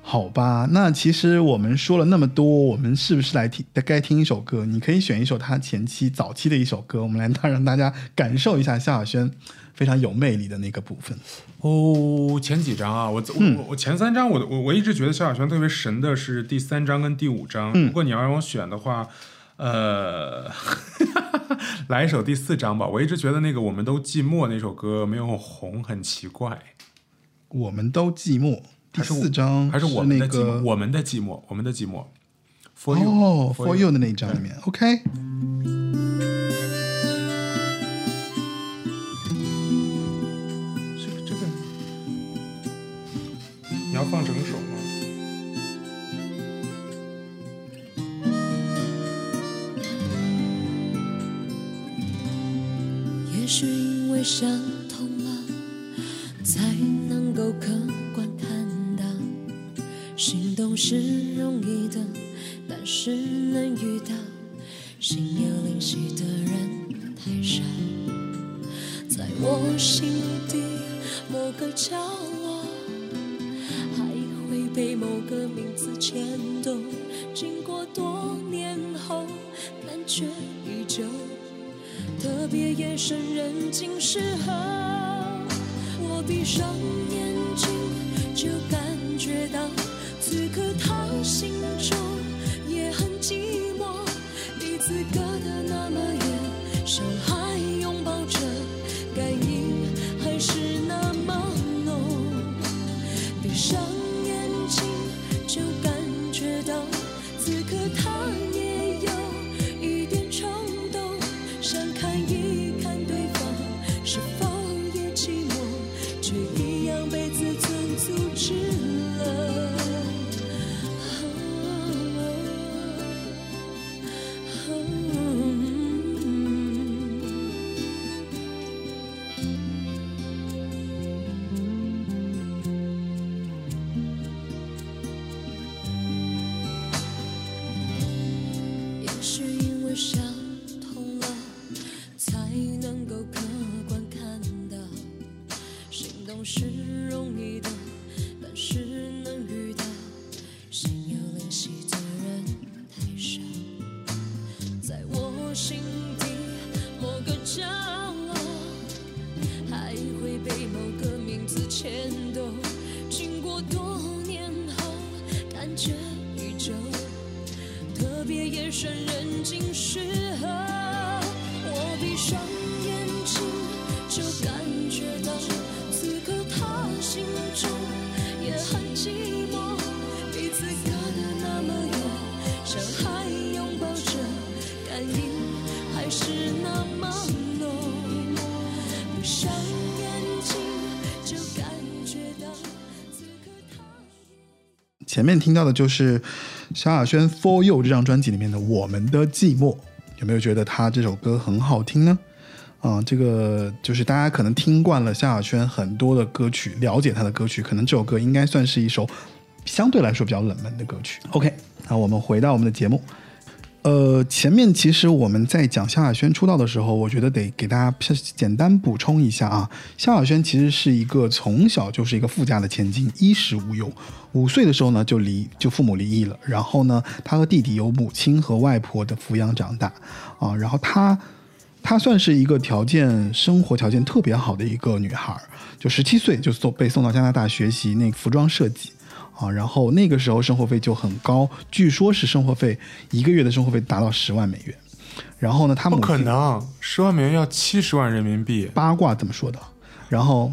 好吧，那其实我们说了那么多，我们是不是来听该听一首歌？你可以选一首他前期早期的一首歌，我们来让让大家感受一下萧亚轩非常有魅力的那个部分。哦，前几张啊，我我嗯我我前三张我我我一直觉得萧亚轩特别神的是第三张跟第五张。嗯如果你要让我选的话，呃，[LAUGHS] 来一首第四张吧。我一直觉得那个我们都寂寞那首歌没有红，很奇怪。我们都寂寞，第四张还是我们的寂寞，个我们的寂寞，我们的寂寞。For you，哦 For，For You 的那一张里面，OK。放整别夜深人静时候，我闭上眼睛就感前面听到的就是萧亚轩《For You》这张专辑里面的《我们的寂寞》，有没有觉得他这首歌很好听呢？啊、这个就是大家可能听惯了萧亚轩很多的歌曲，了解他的歌曲，可能这首歌应该算是一首相对来说比较冷门的歌曲。OK，那我们回到我们的节目。呃，前面其实我们在讲萧亚轩出道的时候，我觉得得给大家简单补充一下啊。萧亚轩其实是一个从小就是一个富家的千金，衣食无忧。五岁的时候呢，就离就父母离异了，然后呢，他和弟弟由母亲和外婆的抚养长大啊。然后他她算是一个条件生活条件特别好的一个女孩，就十七岁就送被送到加拿大学习那个服装设计。啊，然后那个时候生活费就很高，据说是生活费一个月的生活费达到十万美元。然后呢，他们不可能，十万美元要七十万人民币。八卦这么说的，然后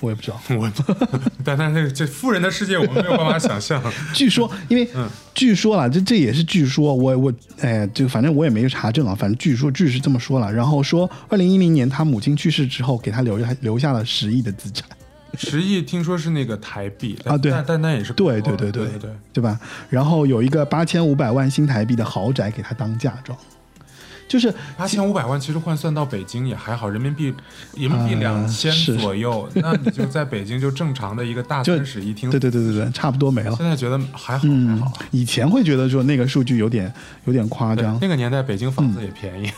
我也不知道，我，[LAUGHS] 但但是这富人的世界我们没有办法想象。[LAUGHS] 据说，因为嗯据说了，这这也是据说，我我哎，这个反正我也没有查证啊，反正据说据是这么说了。然后说，二零一零年他母亲去世之后，给他留下留下了十亿的资产，十亿听说是那个台币啊对但但那也是对对对对对对。对吧？然后有一个八千五百万新台币的豪宅给他当嫁妆，就是八千五百万其实换算到北京也还好，人民币人民币呃两千是左右，那你就在北京就正常的一个大就三室一厅。对对对对对，差不多没了。现在觉得还好还嗯好。，以前会觉得说那个数据有点有点夸张，那个年代北京房子嗯也便宜，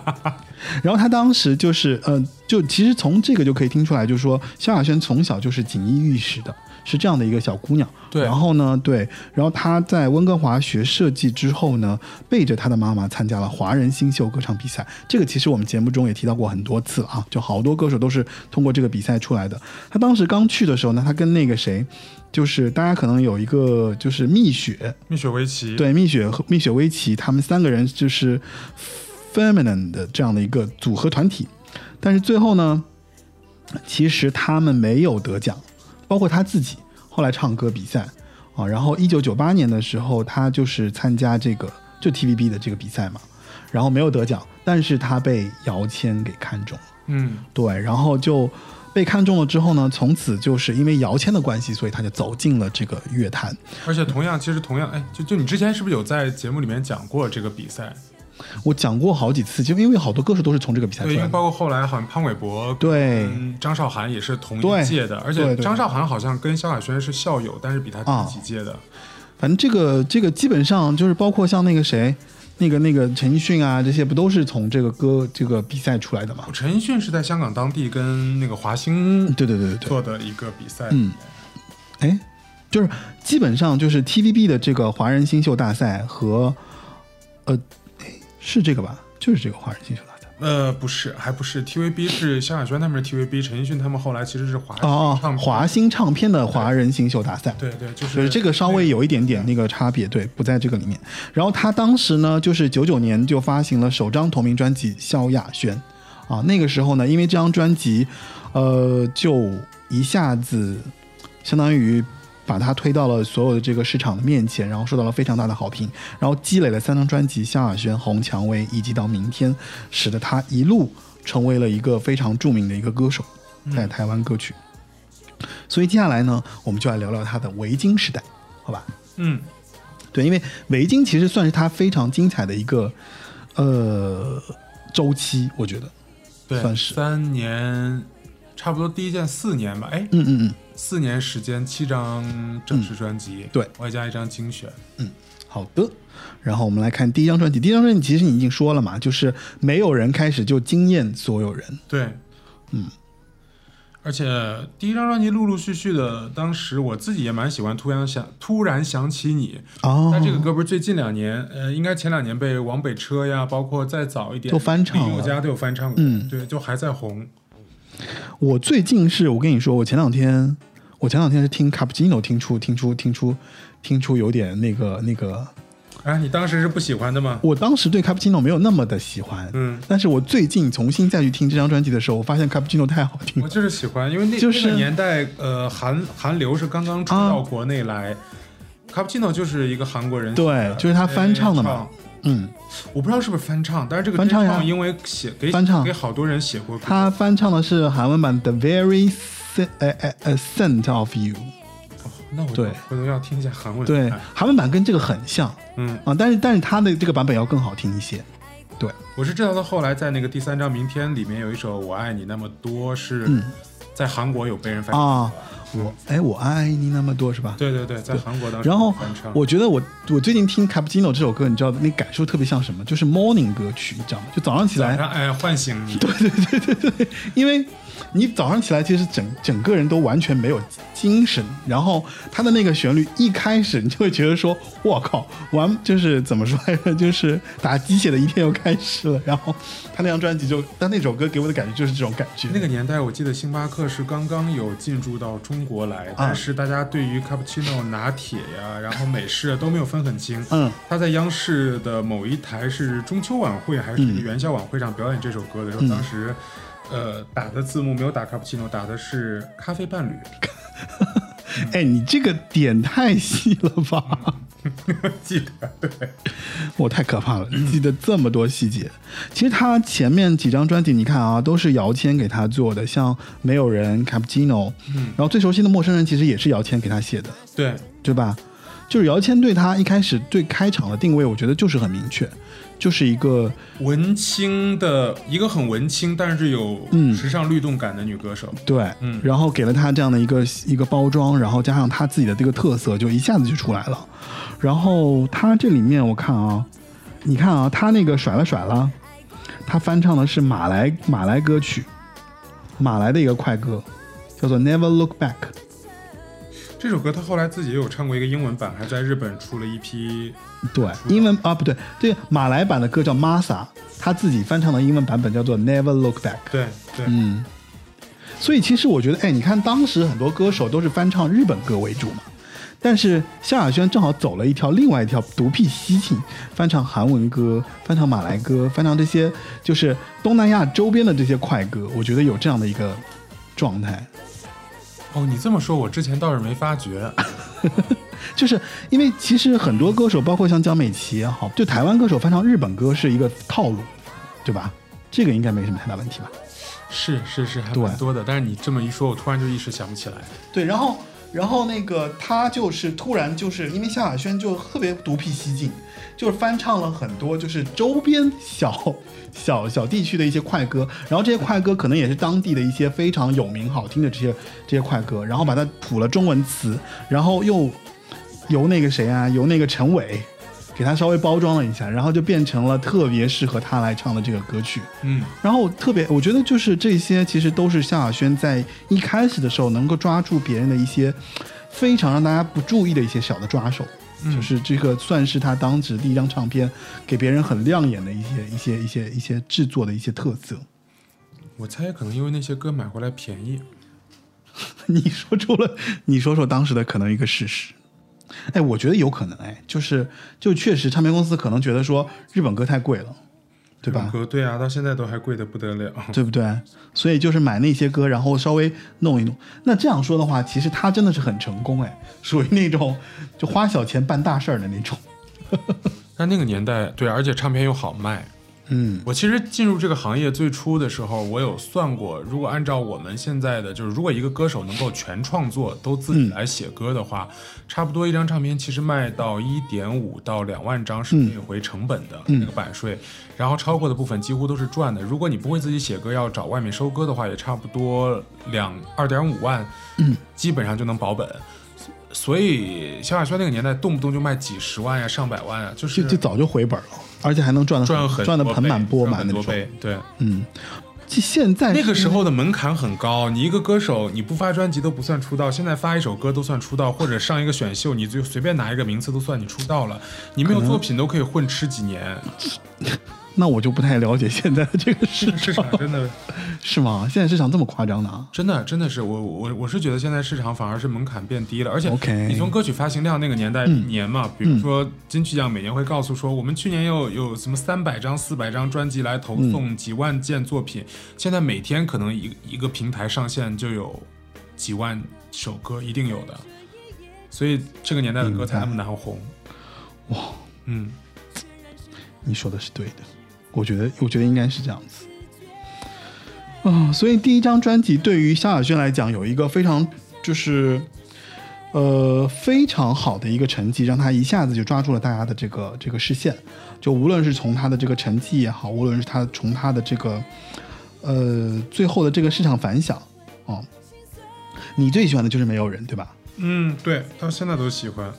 [LAUGHS] 然后他当时就是，呃，就其实从这个就可以听出来，就是说萧亚轩从小就是锦衣玉食的，是这样的一个小姑娘。对然后呢，对，然后她在温哥华学设计之后呢，背着她的妈妈参加了华人新秀歌唱比赛。这个其实我们节目中也提到过很多次啊，就好多歌手都是通过这个比赛出来的。她当时刚去的时候呢，她跟那个谁。就是大家可能有一个就是蜜雪，蜜雪薇琪。对，蜜雪和蜜雪薇琪他们三个人就是 feminine 的这样的一个组合团体，但是最后呢，其实他们没有得奖，包括他自己后来唱歌比赛啊，然后一九九八年的时候，他就是参加这个就 TVB 的这个比赛嘛，然后没有得奖，但是他被姚谦给看中了。嗯，对，然后就被看中了之后呢，从此就是因为姚谦的关系，所以他就走进了这个乐坛。而且同样，其实同样，哎，就就你之前是不是有在节目里面讲过这个比赛？我讲过好几次，就因为好多歌手都是从这个比赛出对，因。为包括后来好像潘玮柏对张韶涵也是同一届的，而且张韶涵好像跟萧亚轩是校友，但是比他啊低几届的。反正这个这个基本上就是包括像那个谁，那个那个陈奕迅啊，这些不都是从这个歌这个比赛出来的吗？陈奕迅是在香港当地跟那个华星对对对做的一个比赛，嗯，哎，就是基本上就是 TVB 的这个华人新秀大赛和呃，哎是这个吧？就是这个华人新秀大赛。呃，不是，还不是 TVB 是萧亚轩他们是 TVB，陈奕迅他们后来其实是华哦华星唱片的华人新秀大赛。对对，就就是是这个稍微有一点点那个差别，对，不在这个里面。然后他当时呢，就是九九年就发行了首张同名专辑《萧亚轩》，啊，那个时候呢，因为这张专辑，呃，就一下子相当于把他推到了所有的这个市场的面前，然后受到了非常大的好评，然后积累了三张专辑《萧亚轩》《红蔷薇》以及到明天，使得他一路成为了一个非常著名的一个歌手，在台湾歌曲。所以接下来呢，我们就来聊聊他的维京时代，好吧？嗯，对，因为维京其实算是他非常精彩的一个呃周期，我觉得，对，算是三年，差不多第一件四年吧，哎，嗯嗯嗯，四年时间七张正式专辑，对外加一张精选，嗯好的。然后我们来看第一张专辑，第一张专辑其实你已经说了嘛，就是没有人开始就惊艳所有人，对，嗯，而且第一张专辑陆陆续续的，当时我自己也蛮喜欢。突然想，突然想起你。哦，但这个歌不是最近两年，呃，应该前两年被王北车呀，包括再早一点都翻唱了李宥嘉都有翻唱过。嗯对，就还在红。我最近是我跟你说，我前两天，我前两天是听 Cappuccino 听出听出听出听出有点那个那个，啊，你当时是不喜欢的吗？我当时对 Cappuccino 没有那么的喜欢，嗯，但是我最近重新再去听这张专辑的时候，我发现 Cappuccino 太好听我。就是喜欢，因为那、就是那个年代，呃，韩韩流是刚刚出到国内来。Cappuccino 就是一个韩国人，对就是他翻唱的嘛唱嗯，我不知道是不是翻唱，但是这个翻唱因为写给翻唱给好多人写过。他翻唱的是韩文版《The Very Scent 呃呃呃 Scent of You》，那我对回头要听一下韩文。对，韩文版跟这个很像嗯，啊，但是但是它的这个版本要更好听一些。对，我是知道他后来在那个第三张《明天》里面有一首《我爱你那么多》，是嗯在韩国有被人翻唱。啊，我哎我爱你那么多是吧？对对对，在韩国当时然后。我觉得我我最近听 Cappuccino 这首歌，你知道那感受特别像什么？就是 morning 歌曲，你知道吗？就早上起来，哎唤醒你，[LAUGHS] 因为你早上起来其实整整个人都完全没有精神，然后他的那个旋律一开始你就会觉得说，我靠，完就是怎么说来着？就是打鸡血的一天又开始了。然后他那张专辑就，但那首歌给我的感觉就是这种感觉。那个年代，我记得星巴克是刚刚有进驻到中国来，啊但是大家对于 cappuccino 拿铁呀，然后美式啊都没有分很清。嗯，他在央视的某一台是中秋晚会还是嗯元宵晚会上表演这首歌的时候，当时，呃，打的字幕没有打 cappuccino，打的是咖啡伴侣。[LAUGHS] 哎，你这个点太细了吧？[LAUGHS] 记得对，我太可怕了，记得这么多细节。其实他前面几张专辑，你看啊，都是姚谦给他做的，像《没有人》、Cappuccino，嗯然后最熟悉的陌生人其实也是姚谦给他写的，对，对吧？就是姚谦对他一开始对开场的定位，我觉得就是很明确，就是一个文青的一个很文青，但是有嗯时尚律动感的女歌手。对，嗯然后给了她这样的一个一个包装，然后加上她自己的这个特色，就一下子就出来了。然后她这里面我看啊，你看啊，她那个甩了甩了，她翻唱的是马来马来歌曲，马来的一个快歌，叫做 Never Look Back。这首歌他后来自己也有唱过一个英文版，还在日本出了一批。对，英文啊不对，对马来版的歌叫 Masa，他自己翻唱的英文版本叫做 Never Look Back。对对，嗯，所以其实我觉得，哎，你看当时很多歌手都是翻唱日本歌为主嘛，但是萧亚轩正好走了一条另外一条独辟蹊径，翻唱韩文歌，翻唱马来歌，翻唱这些就是东南亚周边的这些快歌，我觉得有这样的一个状态，哦，你这么说，我之前倒是没发觉。[LAUGHS] 就是因为其实很多歌手，包括像江美琪也好，就台湾歌手翻唱日本歌是一个套路，对吧？这个应该没什么太大问题吧？是是是，还蛮多的。但是你这么一说，我突然就一时想不起来。对，然后然后那个他就是突然就是因为萧亚轩就特别独辟蹊径，就是翻唱了很多就是周边小 [LAUGHS] 小小地区的一些快歌，然后这些快歌可能也是当地的一些非常有名好听的这些这些快歌，然后把它谱了中文词，然后又由那个谁啊，由那个陈伟。给他稍微包装了一下，然后就变成了特别适合他来唱的这个歌曲。嗯，然后特别，我觉得就是这些，其实都是萧亚轩在一开始的时候能够抓住别人的一些非常让大家不注意的一些小的抓手，嗯就是这个算是他当时第一张唱片给别人很亮眼的一些一些一些一些制作的一些特色。我猜可能因为那些歌买回来便宜。[LAUGHS] 你说出了，你说说当时的可能一个事实。哎，我觉得有可能，哎，就是就确实唱片公司可能觉得说日本歌太贵了，对吧？歌对啊，到现在都还贵的不得了。对不对？所以就是买那些歌，然后稍微弄一弄。那这样说的话，其实他真的是很成功，哎，属于那种就花小钱办大事儿的那种。[LAUGHS] 但那个年代，对，而且唱片又好卖。嗯我其实进入这个行业最初的时候，我有算过，如果按照我们现在的，就是如果一个歌手能够全创作，都自己来写歌的话，差不多一张唱片其实卖到一点五到两万张是可以回成本的、那个版税，然后超过的部分几乎都是赚的。如果你不会自己写歌，要找外面收歌的话，也差不多两二点五万，嗯，基本上就能保本。所以萧亚轩那个年代，动不动就卖几十万呀、上百万啊，就是就就早就回本了，而且还能赚的赚很赚的盆满钵满的那种。对。嗯，这现在那个时候的门槛很高，你一个歌手你不发专辑都不算出道，现在发一首歌都算出道，或者上一个选秀，你就随便拿一个名次都算你出道了。你没有作品都可以混吃几年，那我就不太了解现在的这个市市场场真的 [LAUGHS] 是吗？现在市场这么夸张的啊？真的真的是我我我是觉得现在市场反而是门槛变低了，而且你从歌曲发行量那个年代一年嘛，比如说金曲奖每年会告诉说我们去年有有什么三百张四百张专辑来投送几万件作品，现在每天可能一一个平台上线就有几万首歌，一定有的，所以这个年代的歌才那么难红。哇，嗯，你说的是对的，我觉得我觉得应该是这样子。啊、所以第一张专辑对于萧亚轩来讲有一个非常就是呃非常好的一个成绩，让他一下子就抓住了大家的这个这个视线。就无论是从他的这个成绩也好，无论是他从他的这个呃最后的这个市场反响哦，你最喜欢的就是没有人对吧？嗯，对，到现在都喜欢。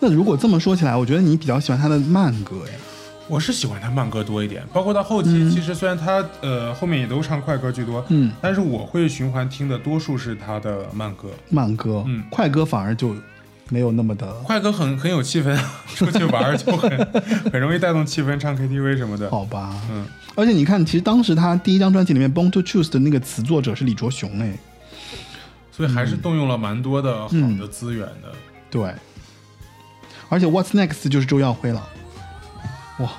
那如果这么说起来，我觉得你比较喜欢他的慢歌呀。我是喜欢他慢歌多一点，包括到后期，其实虽然他呃后面也都唱快歌居多，嗯，但是我会循环听的多数是他的慢歌。慢歌，嗯快歌反而就没有那么的快歌很很有气氛，[LAUGHS] 出去玩儿就很 [LAUGHS] 很容易带动气氛，唱 KTV 什么的。好吧。嗯，而且你看，其实当时他第一张专辑里面《Born to Choose》的那个词作者是李卓雄哎，所以还是动用了蛮多的好的资源的。对。而且 What's Next 就是周耀辉了，哇！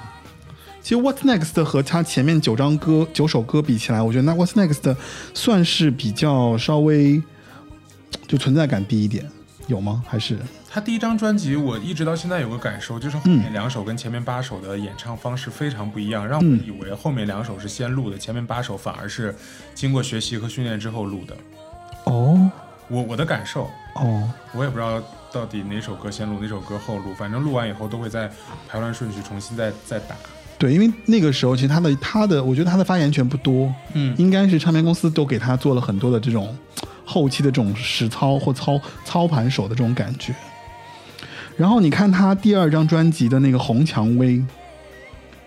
其实 What's Next 和他前面九张歌九首歌比起来，我觉得那 What's Next 算是比较稍微就存在感低一点，有吗？还是他第一张专辑，我一直到现在有个感受，就是后面两首跟前面八首的演唱方式非常不一样，让我以为后面两首是先录的，前面八首反而是经过学习和训练之后录的。哦我我的感受，哦我也不知道到底哪首歌先录，哪首歌后录，反正录完以后都会在排乱顺序重新再 [LAUGHS] 再打。对，因为那个时候其实他的他的，我觉得他的发言权不多，嗯应该是唱片公司都给他做了很多的这种后期的这种实操或操操盘手的这种感觉。然后你看他第二张专辑的那个《红蔷薇》，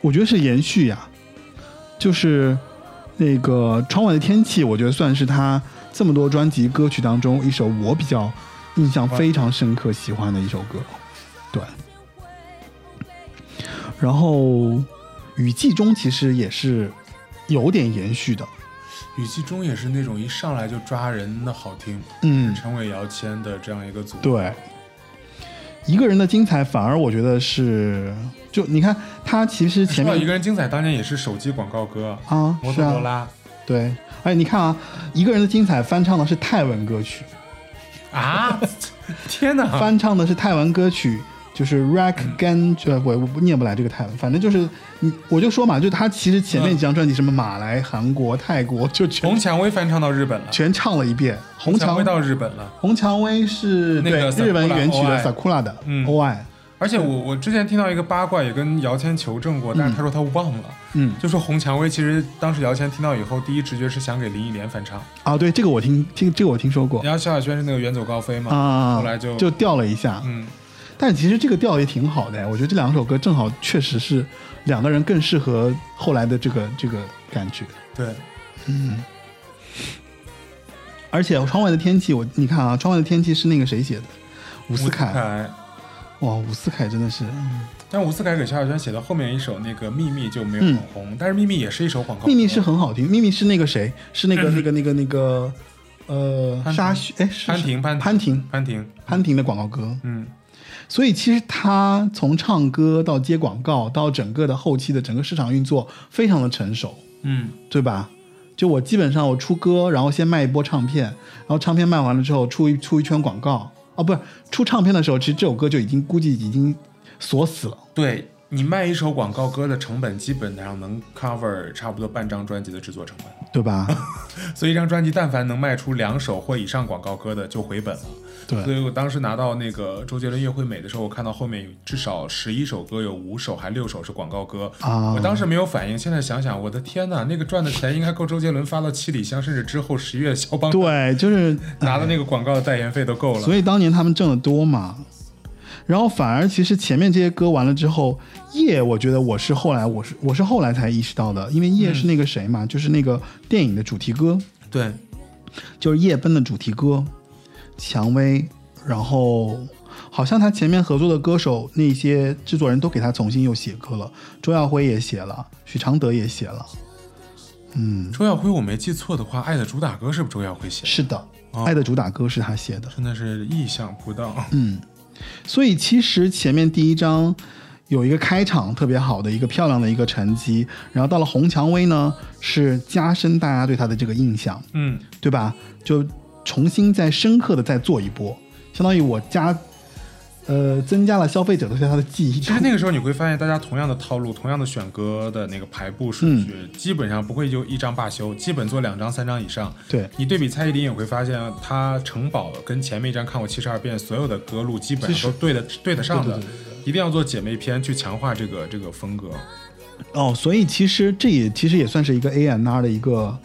我觉得是延续呀、就是那个《窗外的天气》，我觉得算是他这么多专辑歌曲当中一首我比较印象非常深刻、喜欢的一首歌。对，然后《雨季中》其实也是有点延续的，雨季中也是那种一上来就抓人的好听，嗯，陈伟姚谦的这样一个组合。对，一个人的精彩反而我觉得是，就你看他其实前面一个人精彩，当年也是手机广告歌，啊，摩托罗拉。对，哎你看啊，一个人的精彩翻唱的是泰文歌曲，啊！[LAUGHS] 天哪！翻唱的是泰文歌曲。就是 Rack Gan，呃，我我念不来这个泰文，反正就是你，我就说嘛，就他其实前面几张专辑，什么马来、韩国、泰国，就全红蔷薇翻唱到日本了，全唱了一遍。红蔷薇到日本了。红蔷薇是那个对日文原曲的 Sakura 的嗯 OI，而且我我之前听到一个八卦，也跟姚谦求证过，但是他说他忘了，嗯。就说红蔷薇其实当时姚谦听到以后，第一直觉是想给林忆莲翻唱，啊，对，这个我听听这个我听说过。然后萧亚轩是那个远走高飞嘛，啊，后来就就调了一下，嗯，但其实这个调也挺好的，我觉得这两首歌正好确实是两个人更适合后来的这个这个感觉。对，嗯。而且《窗外的天气》，我你看啊，《窗外的天气》是那个谁写的？伍思凯。凯。哇，伍思凯真的是，但伍思凯给萧亚轩写的后面一首那个《秘密》就没有很红，但是《秘密》也是一首广告秘密是很好听，秘密是那个谁？是那个那个那个那个呃沙宣哎是潘婷潘潘婷潘婷，潘婷的广告歌。嗯，所以其实他从唱歌到接广告，到整个的后期的整个市场运作，非常的成熟，嗯，对吧？就我基本上我出歌，然后先卖一波唱片，然后唱片卖完了之后出一出一圈广告，哦，不是出唱片的时候，其实这首歌就已经估计已经锁死了。对你卖一首广告歌的成本，基本上能 cover 差不多半张专辑的制作成本。对吧？[LAUGHS] 所以一张专辑但凡能卖出两首或以上广告歌的，就回本了。所，以我当时拿到那个周杰伦乐惠美的时候，我看到后面有至少十一首歌，有五首还六首是广告歌。啊。我当时没有反应，现在想想，我的天呐，那个赚的钱应该够周杰伦发到七里香，甚至之后十一月肖邦对，就是拿的那个广告的代言费都够了。所以当年他们挣得多嘛。然后反而其实前面这些歌完了之后，夜我觉得我是后来我是我是后来才意识到的，因为夜是那个谁嘛，就是那个电影的主题歌，对，就是夜奔的主题歌，蔷薇，然后好像他前面合作的歌手那些制作人都给他重新又写歌了，周耀辉也写了，许常德也写了，嗯，周耀辉，我没记错的话，《爱的主打歌》是不是周耀辉写的？是的，哦爱的主打歌是他写的，真的是意想不到。嗯，所以其实前面第一章有一个开场特别好的一个漂亮的一个成绩，然后到了红蔷薇呢，是加深大家对他的这个印象，嗯，对吧？就重新再深刻的再做一波，相当于我加，呃，增加了消费者对他的记忆。其实那个时候你会发现，大家同样的套路、同样的选歌的那个排布顺序，基本上不会就一张罢休，基本做两张、三张以上。对你对比蔡依林也会发现，她城堡跟前面一张看过七十二变，所有的歌路基本上都对的对得上的，对对一定要做姐妹篇去强化这个这个风格。哦，所以其实这也其实也算是一个 A N R 的一个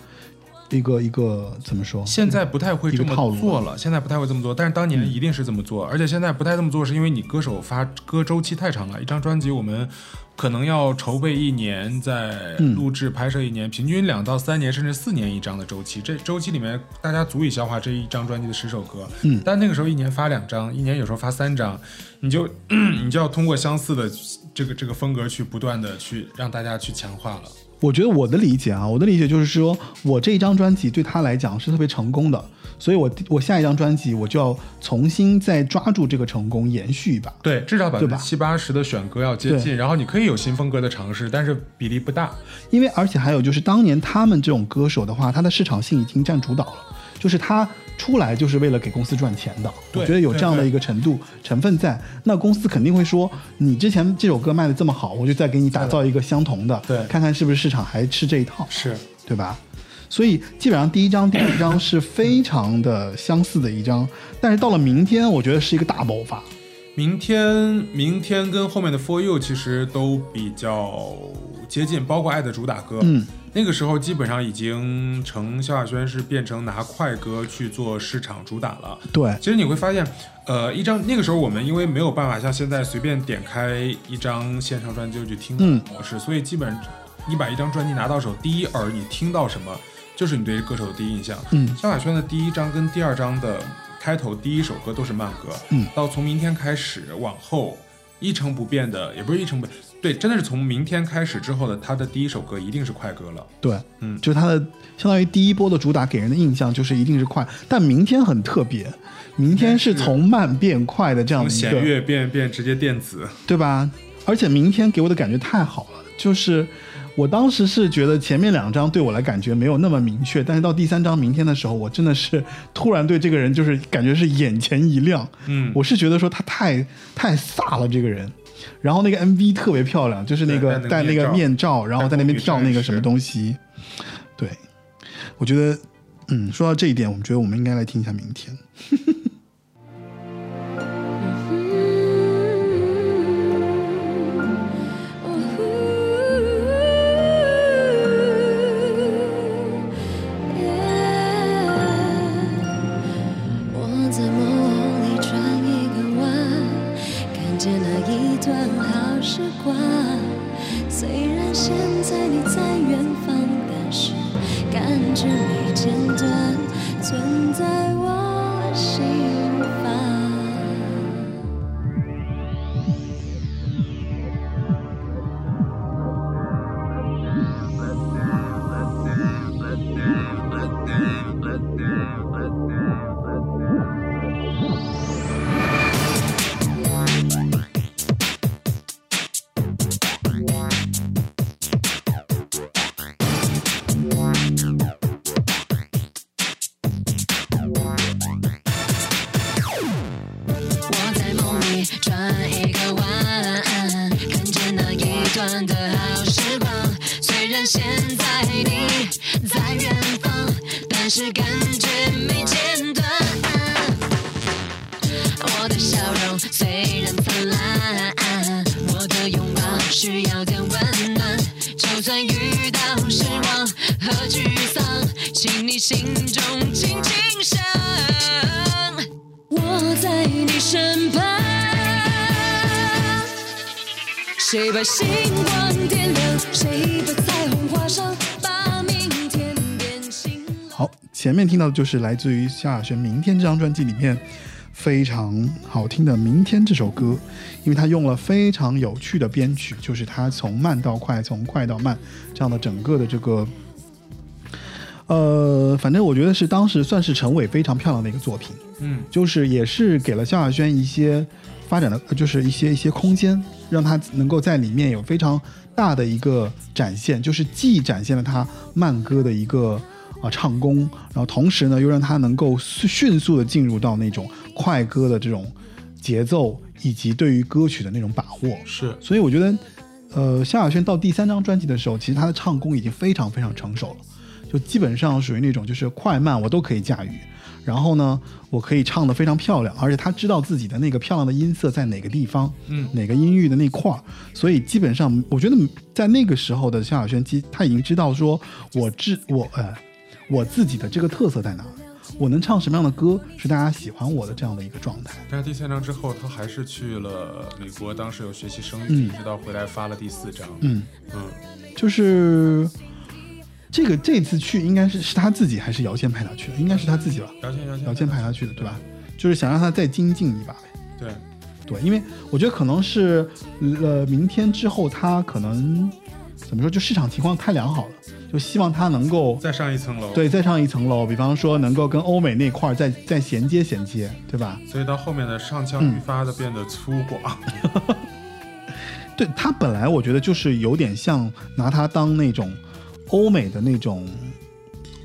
一个一个怎么说？现在不太会这么做了，现在不太会这么做，但是当年一定是这么做，而且现在不太这么做，是因为你歌手发歌周期太长了，一张专辑我们可能要筹备一年，在嗯。录制拍摄一年，平均两到三年甚至四年一张的周期，这周期里面大家足以消化这一张专辑的十首歌，嗯。但那个时候一年发两张，一年有时候发三张，你就 [CLEARS THROAT] 你就要通过相似的这个这个风格去不断的去让大家去强化了。我觉得我的理解啊，我的理解就是说，我这一张专辑对他来讲是特别成功的，所以我我下一张专辑我就要重新再抓住这个成功，延续一把。对，至少百分之七八十的选歌要接近，然后你可以有新风格的尝试，但是比例不大。因为而且还有就是，当年他们这种歌手的话，他的市场性已经占主导了，就是他出来就是为了给公司赚钱的。我觉得有这样的一个程度成分在，那公司肯定会说，你之前这首歌卖的这么好，我就再给你打造一个相同的，对看看是不是市场还吃这一套，是，对吧？所以基本上第一章、第二章是非常的相似的一章，但是到了明天，我觉得是一个大爆发。明天，明天跟后面的 For You 其实都比较接近，包括《爱的主打歌》。嗯，那个时候基本上已经成萧亚轩是变成拿快歌去做市场主打了。对，其实你会发现，呃，一张那个时候我们因为没有办法像现在随便点开一张线上专辑就去听的嗯模式，所以基本你把一张专辑拿到手，第一耳你听到什么，就是你对歌手的第一印象。嗯萧亚轩的第一张跟第二张的开头第一首歌都是慢歌，嗯，到从明天开始往后一成不变的，也不是一成不变，对，真的是从明天开始之后的他的第一首歌一定是快歌了。对，嗯就是他的相当于第一波的主打给人的印象就是一定是快，但明天很特别，明天是从慢变快的这样从弦的一个，乐变变直接电子，对吧？而且明天给我的感觉太好了，就是我当时是觉得前面两张对我来感觉没有那么明确，但是到第三张明天的时候，我真的是 [LAUGHS] 突然对这个人就是感觉是眼前一亮，嗯，我是觉得说他太太飒了这个人。然后那个 MV 特别漂亮，就是那个戴戴那个面面罩，然后在那边跳那个什么。东西。对，我觉得，嗯，说到这一点，我们觉得我们应该来听一下明天。谁把星光点亮？谁把彩虹画上？把明天变晴朗。好，前面听到的就是来自于萧亚轩《明天》这张专辑里面非常好听的《明天》这首歌，因为他用了非常有趣的编曲，就是他从慢到快，从快到慢这样的整个的这个，呃，反正我觉得是当时算是陈伟非常漂亮的一个作品。嗯，就是也是给了萧亚轩一些发展的，呃就是一些一些空间，让他能够在里面有非常大的一个展现，就是既展现了他慢歌的一个啊、唱功，然后同时呢又让他能够迅迅速的进入到那种快歌的这种节奏以及对于歌曲的那种把握。是所以我觉得，呃，萧亚轩到第三张专辑的时候，其实他的唱功已经非常非常成熟了，就基本上属于那种就是快慢我都可以驾驭。然后呢，我可以唱得非常漂亮，而且他知道自己的那个漂亮的音色在哪个地方，嗯哪个音域的那块儿，所以基本上我觉得在那个时候的萧亚轩，其实他已经知道说我自我呃我自己的这个特色在哪儿，我能唱什么样的歌是大家喜欢我的这样的一个状态。但是第三张之后，他还是去了美国，当时有学习声乐，直到回来发了第四张。嗯，嗯，就是这个这次去应该是是他自己还是姚谦派他去的？应该是他自己吧，姚谦，姚谦，姚谦派他去的，对吧？就是想让他再精进一把呗。对，对，因为我觉得可能是呃，明天之后他可能怎么说，就市场情况太良好了，就希望他能够再上一层楼。，对再上一层楼，比方说能够跟欧美那块儿再再衔接衔接，对吧？所以到后面的上腔嗯愈发的变得粗犷。[LAUGHS] 对他本来我觉得就是有点像拿他当那种欧美的那种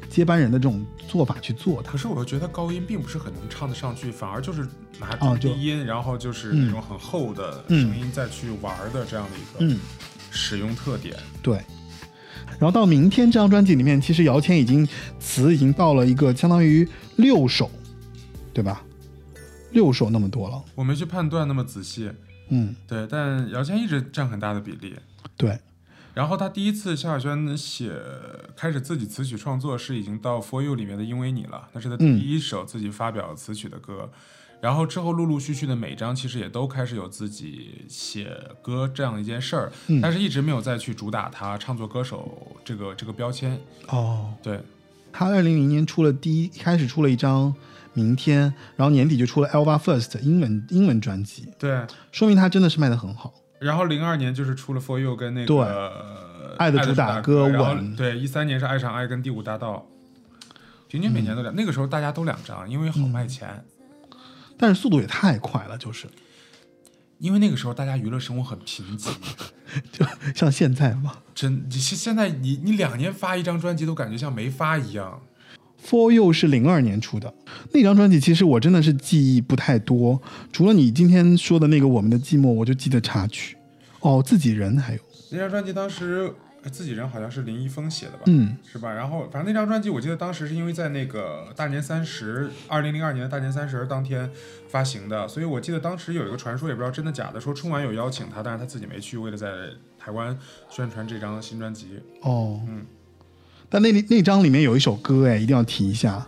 接班人的这种做法去做它可。是我又觉得高音并不是很能唱得上去，反而就是拿低音，然后就是嗯那种很厚的嗯声音再去玩的这样的一个嗯，使用特点。对。然后到明天这张专辑里面，其实姚谦已经词已经到了一个相当于六首，对吧？六首那么多了，我没去判断那么仔细，嗯，对，但姚谦一直占很大的比例。对，然后他第一次萧亚轩写开始自己词曲创作是已经到《For You》里面的《因为你》了，那是他第嗯一首自己发表词曲的歌。然后之后陆陆续续的每张其实也都开始有自己写歌这样一件事儿，嗯但是一直没有再去主打他唱作歌手这个这个标签。哦，对，他二零零年出了第一，开始出了一张《明天》，然后年底就出了《Elva First》英文英文专辑，对，说明他真的是卖的很好。然后零二年就是出了《For You》跟那个爱的主打歌然后对，一三年是《爱上爱》跟《第五大道》，平均每年都两，那个时候大家都两张，因为好卖钱。但是速度也太快了，就是因为那个时候大家娱乐生活很贫瘠，[LAUGHS] 就像现在嘛。真你现现在你你两年发一张专辑都感觉像没发一样。For You 是零二年出的那张专辑，其实我真的是记忆不太多，除了你今天说的那个《我们的寂寞》，我就记得插曲。哦，自己人还有，那张专辑当时呃自己人好像是林一峰写的吧，嗯，是吧？然后反正那张专辑我记得当时是因为在那个大年三十，二零零二年的大年三十当天发行的，所以我记得当时有一个传说，也不知道真的假的，说春晚有邀请他，但是他自己没去，为了在台湾宣传这张新专辑。哦，嗯，但那那张里面有一首歌，哎，一定要提一下，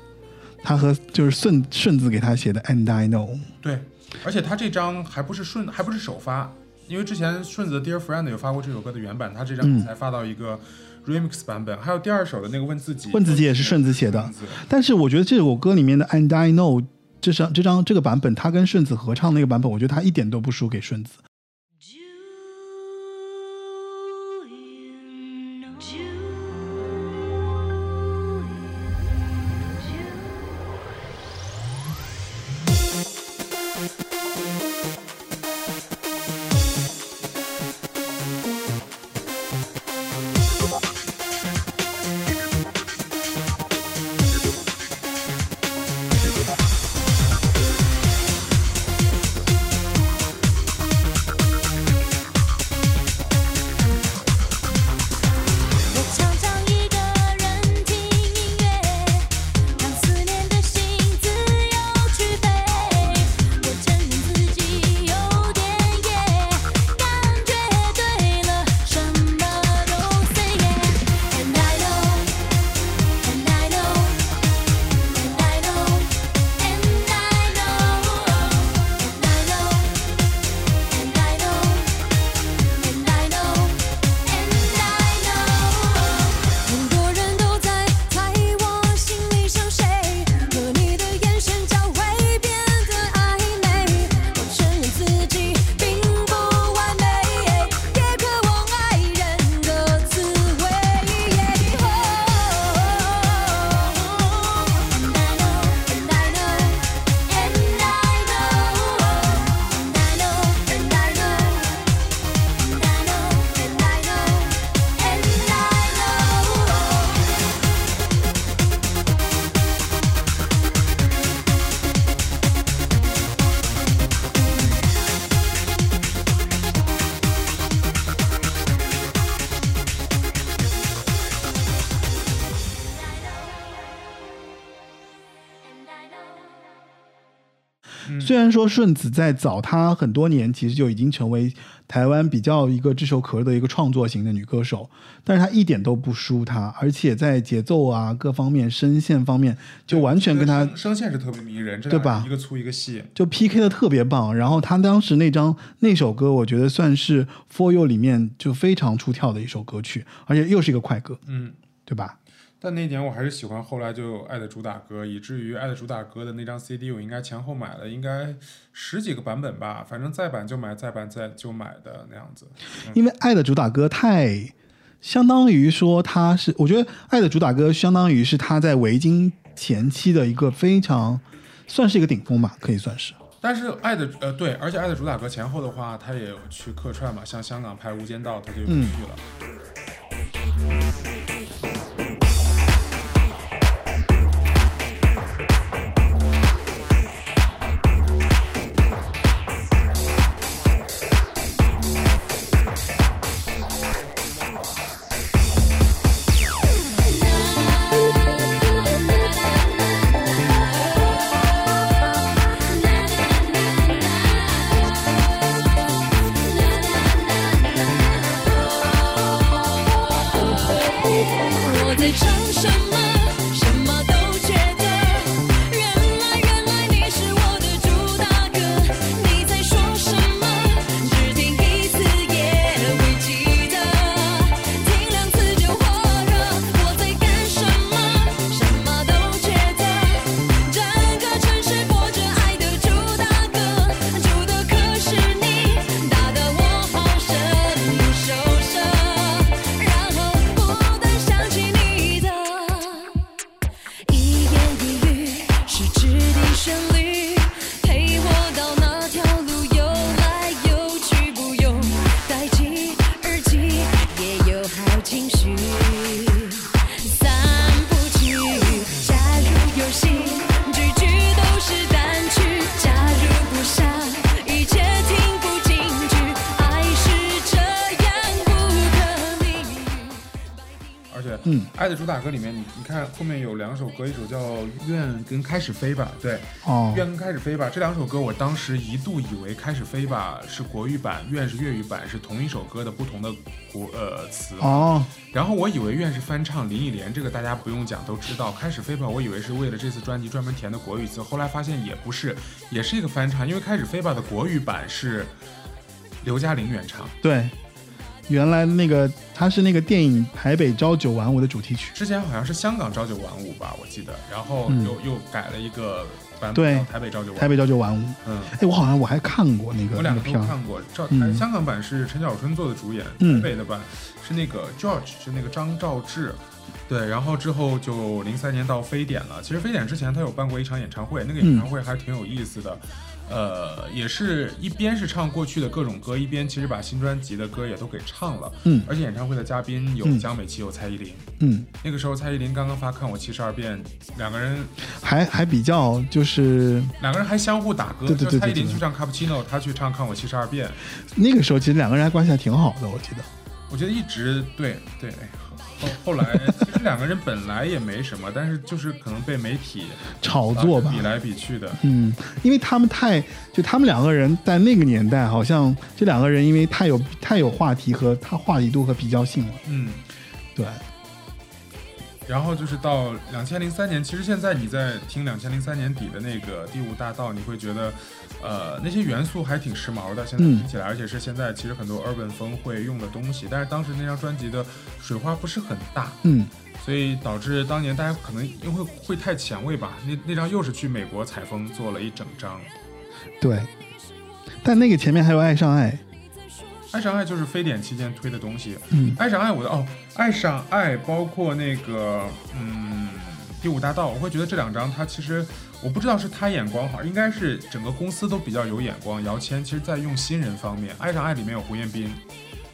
他和就是顺顺子给他写的《And I Know》。对，而且他这张还不是顺，还不是首发，因为之前顺子的《Dear Friend》有发过这首歌的原版，他这张嗯才发到一个 remix 版本，还有第二首的那个问自己，问自己也是顺子写的但是我觉得这首歌里面的《And I Know》这张这张这个版本，他跟顺子合唱那个版本，我觉得他一点都不输给顺子。虽然说顺子在早他很多年，其实就已经成为台湾比较一个炙手可热的一个创作型的女歌手，但是她一点都不输她，而且在节奏啊各方面、声线方面，就完全跟她声声线是特别迷人，对吧一个粗一个细。就 PK 的特别棒。然后她当时那张那首歌，我觉得算是 For You 里面就非常出挑的一首歌曲，而且又是一个快歌，嗯，对吧？但那年我还是喜欢后来就《爱的主打歌》，以至于《爱的主打歌》的那张 CD 我应该前后买了应该十几个版本吧，反正再版就买，再版再就买的那样子。因为《爱的主打歌》太相当于说它是，我觉得《爱的主打歌》相当于是他在维京前期的一个非常算是一个顶峰吧，可以算是。但是爱的呃对，而且爱的主打歌前后的话，他也有去客串嘛，像香港拍《无间道》，他就去了。我爱的主打歌》里面，你你看后面有两首歌，一首叫《愿》跟《开始飞吧》，对，哦愿》跟《开始飞吧》这两首歌，我当时一度以为《开始飞吧》是国语版，《愿》是粤语版，是同一首歌的不同的国呃词。哦，然后我以为《愿》是翻唱林忆莲，这个大家不用讲都知道。《开始飞吧》，我以为是为了这次专辑专门填的国语词，后来发现也不是，也是一个翻唱，因为《开始飞吧》的国语版是刘嘉玲原唱。对，原来那个它是那个电影《台北朝九晚五》的主题曲。之前好像是香港朝九晚五吧，我记得，然后嗯又、又改了一个版对本，对台北朝九晚台北朝九晚五，嗯，哎，我好像我还看过那个我两个都看过。赵、嗯香港版是陈小春做的主演，嗯台北的版是那个 George，是那个张兆志。对，然后之后就零三年到非典了。其实非典之前他有办过一场演唱会，那个演唱会还挺有意思的。呃，也是一边是唱过去的各种歌，一边其实把新专辑的歌也都给唱了。嗯而且演唱会的嘉宾有嗯江美琪，有蔡依林。嗯，那个时候蔡依林刚刚发《看我七十二变》，两个人还还比较就是两个人还相互打歌，对对对就蔡依对对林去唱《Cappuccino》，他去唱《看我七十二变》。那个时候其实两个人还关系还挺好的，我记得。我觉得一直对对，哎后 [LAUGHS] 后来其实两个人本来也没什么，但是就是可能被媒体炒作吧比来比去的。嗯，因为他们太就他们两个人在那个年代，好像这两个人因为太有太有话题和他话题度和比较性了。嗯，对，然后就是到两千零三年，其实现在你在听两千零三年底的那个《第五大道》，你会觉得，呃，那些元素还挺时髦的，现在嗯听起来，而且是现在其实很多 urban 风会用的东西。但是当时那张专辑的水花不是很大，嗯，所以导致当年大家可能因为会太前卫吧。那那张又是去美国采风做了一整张，对。但那个前面还有《爱上爱》，爱上爱就是非典期间推的东西。嗯爱上爱我的哦，爱上爱包括那个嗯第五大道，我会觉得这两张他其实我不知道是他眼光好，应该是整个公司都比较有眼光。姚谦其实在用新人方面，爱上爱里面有胡彦斌，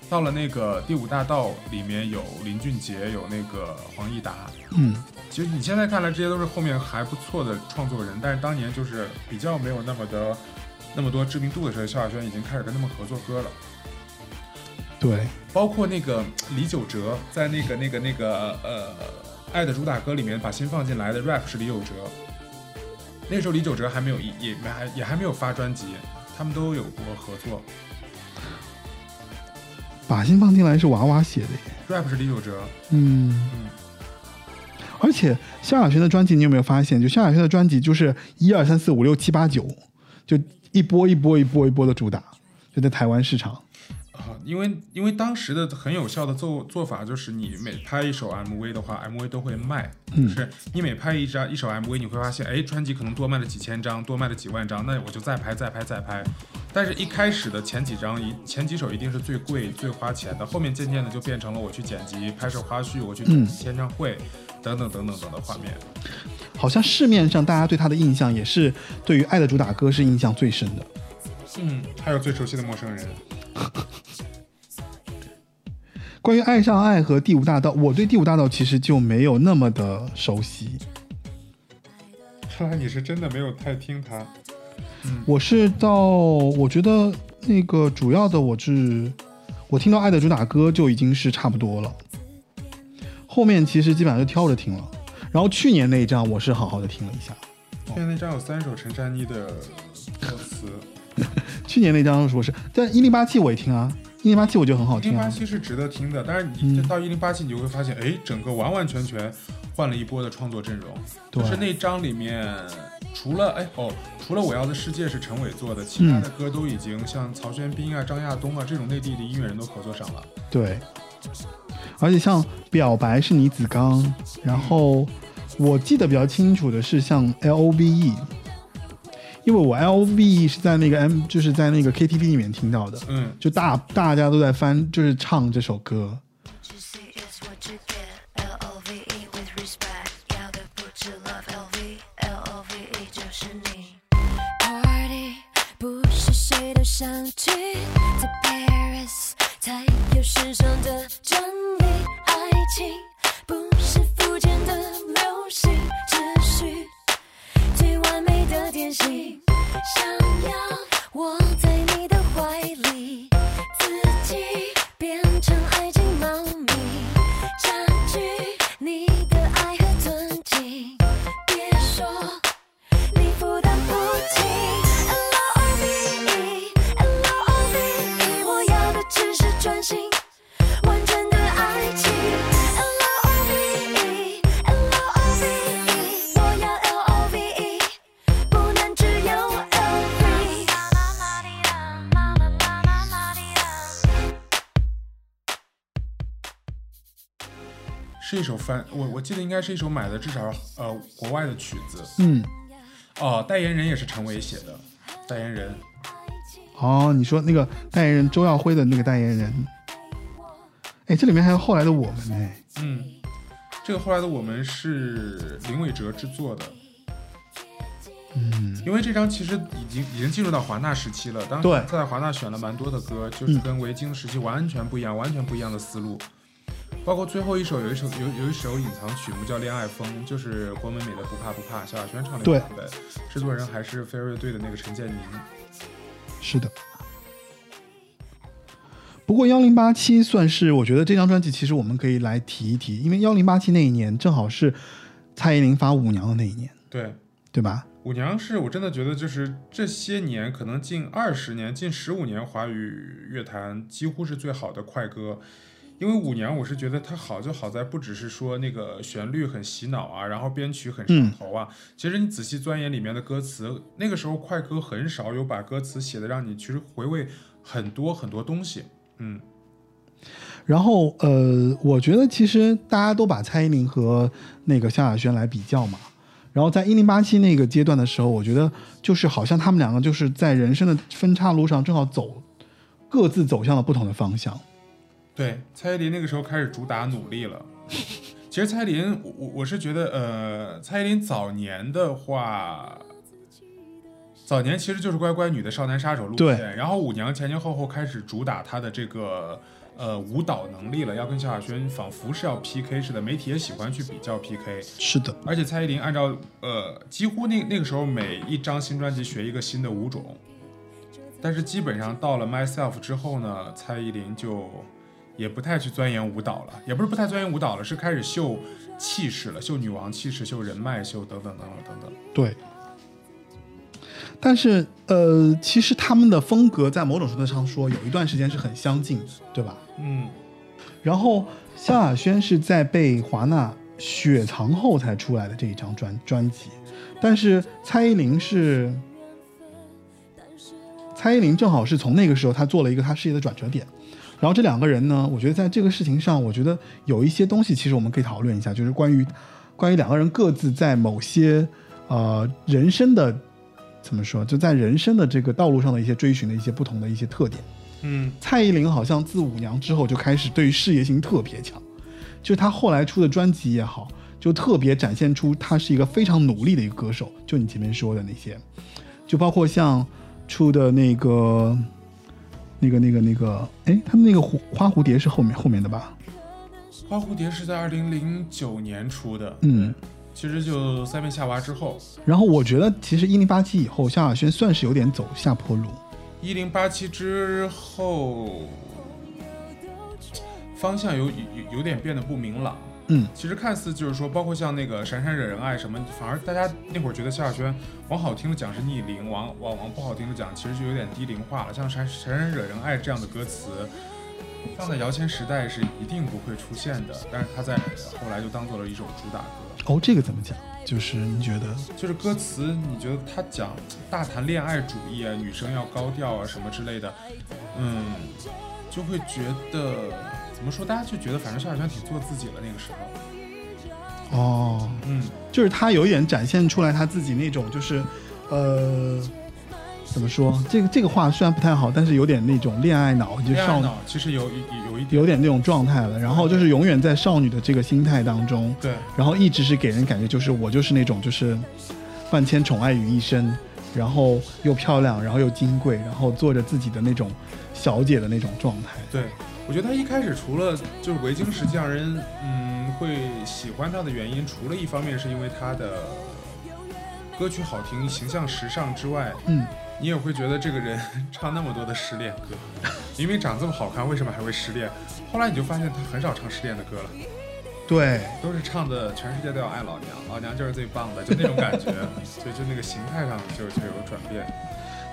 到了那个第五大道里面有林俊杰，有那个黄义达。嗯，其实你现在看来，这些都是后面还不错的创作人，但是当年就是比较没有那么的那么多知名度的时候，萧亚轩已经开始跟他们合作歌了。对，包括那个李玖哲在那个那个那个呃《爱的主打歌》里面把心放进来的 rap 是李玖哲，那时候李玖哲还没有也也没还也还没有发专辑，他们都有过合作。把心放进来是娃娃写的耶，rap 是李玖哲，嗯嗯，而且萧亚轩的专辑，你有没有发现？就萧亚轩的专辑就是一二三四五六七八九，就一波一波一波一波的主打，就在台湾市场。啊，因为因为当时的很有效的做做法就是，你每拍一首 MV 的话，MV 都会卖，嗯就是你每拍一张一首 MV，你会发现，哎，专辑可能多卖了几千张，多卖了几万张，那我就再拍再拍再拍。但是，一开始的前几张一前几首一定是最贵最花钱的，后面渐渐的就变成了我去剪辑、拍摄花絮，我去嗯签唱会，等等等等等的画面。好像市面上大家对他的印象也是对于《爱的主打歌》是印象最深的。嗯，还有最熟悉的陌生人。[LAUGHS] 关于《爱上爱》和《第五大道》，我对《第五大道》其实就没有那么的熟悉。看来你是真的没有太听他。我是到我觉得那个主要的，我是我听到《爱的主打歌》就已经是差不多了，后面其实基本上就挑着听了。然后去年那一张我是好好的听了一下，去年那张有三首陈珊妮的歌词。[LAUGHS] 去年那张我是，但一零八七我也听啊，一零八七我觉得很好听一零。八七是值得听的，但是你嗯到一零八七，你就会发现，哎，整个完完全全换了一波的创作阵容。对就是那张里面，除了哎哦，除了我要的世界是陈伟做的，其他的歌都已经像曹轩宾啊、张亚东啊这种内地的音乐人都合作上了。对，而且像《表白》是倪子刚，然后我记得比较清楚的是像 L O V E，因为我 L V E 是在那个 M 就是在那个 K T V 里面听到的，嗯，就大大家都在翻就是唱这首歌，To see is what you get. L O V E with respect，要的不 E 就是你。Party 不是谁都想去，在 Paris 才有时尚的真理。爱情不是肤浅的流行，只完美的典型。想要我在你的是一首翻，我我记得应该是一首买的至少呃国外的曲子。嗯，哦，代言人也是陈伟写的，代言人。哦，你说那个代言人周耀辉的那个代言人，哎，这里面还有后来的我们呢，嗯，这个后来的我们是林伟哲制作的。嗯，因为这张其实已经已经进入到华纳时期了，当时对在华纳选了蛮多的歌，就是嗯跟维京时期完全不一样，完全不一样的思路。包括最后一首有一首有有一首隐藏曲目叫《恋爱风》，就是郭美美的《不怕不怕》，萧亚轩唱的版本，制作人还是飞儿乐队的那个陈建宁。是的。不过幺零八七算是，我觉得这张专辑其实我们可以来提一提，因为幺零八七那一年正好是蔡依林发舞娘的那一年，对，对吧？舞娘是我真的觉得就是这些年，可能近二十年、近十五年华语乐坛几乎是最好的快歌。因为五娘，我是觉得它好就好在不只是说那个旋律很洗脑啊，然后编曲很上头啊。其实你仔细钻研里面的歌词，那个时候快歌很少有把歌词写的让你其实回味很多很多东西。嗯，然后呃，我觉得其实大家都把蔡依林和那个萧亚轩来比较嘛。然后在一零八七那个阶段的时候，我觉得就是好像他们两个就是在人生的分岔路上正好走，各自走向了不同的方向。对，蔡依林那个时候开始主打努力了。[LAUGHS] 其实蔡依林，我我我是觉得，呃，蔡依林早年的话，早年其实就是乖乖女的少男杀手路对线，然后舞娘前前后后开始主打她的这个呃舞蹈能力了，要跟萧亚轩仿佛是要 PK 似的，媒体也喜欢去比较 PK。是的，而且蔡依林按照呃几乎那那个时候每一张新专辑学一个新的舞种，但是基本上到了 Myself 之后呢，蔡依林就也不太去钻研舞蹈了，也不是不太钻研舞蹈了，是开始秀气势了，秀女王气势，秀人脉，秀等等等等等等。对。但是呃，其实他们的风格在某种程度上说，有一段时间是很相近的，对吧？嗯，然后萧亚轩是在被华纳雪藏后才出来的这一张专专辑，但是蔡依林是蔡依林正好是从那个时候她做了一个她事业的转折点。然后这两个人呢，我觉得在这个事情上，我觉得有一些东西其实我们可以讨论一下，就是关于关于两个人各自在某些呃人生的怎么说，就在人生的这个道路上的一些追寻的一些不同的一些特点。嗯，蔡依林好像自舞娘之后就开始对于事业心特别强，就她后来出的专辑也好，就特别展现出她是一个非常努力的一个歌手。就你前面说的那些，就包括像出的那个、那个、那个、那个，哎，他们那个蝴花蝴蝶是后面后面的吧？花蝴蝶是在二零零九年出的，嗯，其实就三面夏娃之后，然后我觉得其实一零八七以后，萧亚轩算是有点走下坡路。一零八七之后，方向有有有点变得不明朗。嗯，其实看似就是说，包括像那个《闪闪惹人爱》什么，反而大家那会儿觉得萧亚轩往好听的讲是逆龄，往往往不好听的讲，其实就有点低龄化了。像《闪闪闪惹人爱》这样的歌词，放在摇钱时代是一定不会出现的，但是他在后来就当做了一首主打歌。哦，这个怎么讲？就是你觉得？就是歌词，你觉得他讲大谈恋爱主义啊，女生要高调啊什么之类的，嗯，就会觉得怎么说？大家就觉得反正萧亚轩挺做自己了那个时候，哦，嗯，就是他有一点展现出来他自己那种，就是，呃，怎么说？这个这个话虽然不太好，但是有点那种恋爱脑，就少女其实有有有一点有点那种状态了。然后就是永远在少女的这个心态当中，对，然后一直是给人感觉就是我就是那种就是万千宠爱于一身，然后又漂亮，然后又金贵，然后做着自己的那种小姐的那种状态。对，我觉得他一开始除了就是维京实际上人嗯会喜欢他的原因，除了一方面是因为他的歌曲好听、形象时尚之外，嗯，你也会觉得这个人 [LAUGHS] 唱那么多的失恋歌，明明长这么好看，为什么还会失恋？后来你就发现他很少唱失恋的歌了，对，都是唱的全世界都要爱老娘，老娘就是最棒的，就那种感觉，[LAUGHS] 所以就那个形态上就就有转变。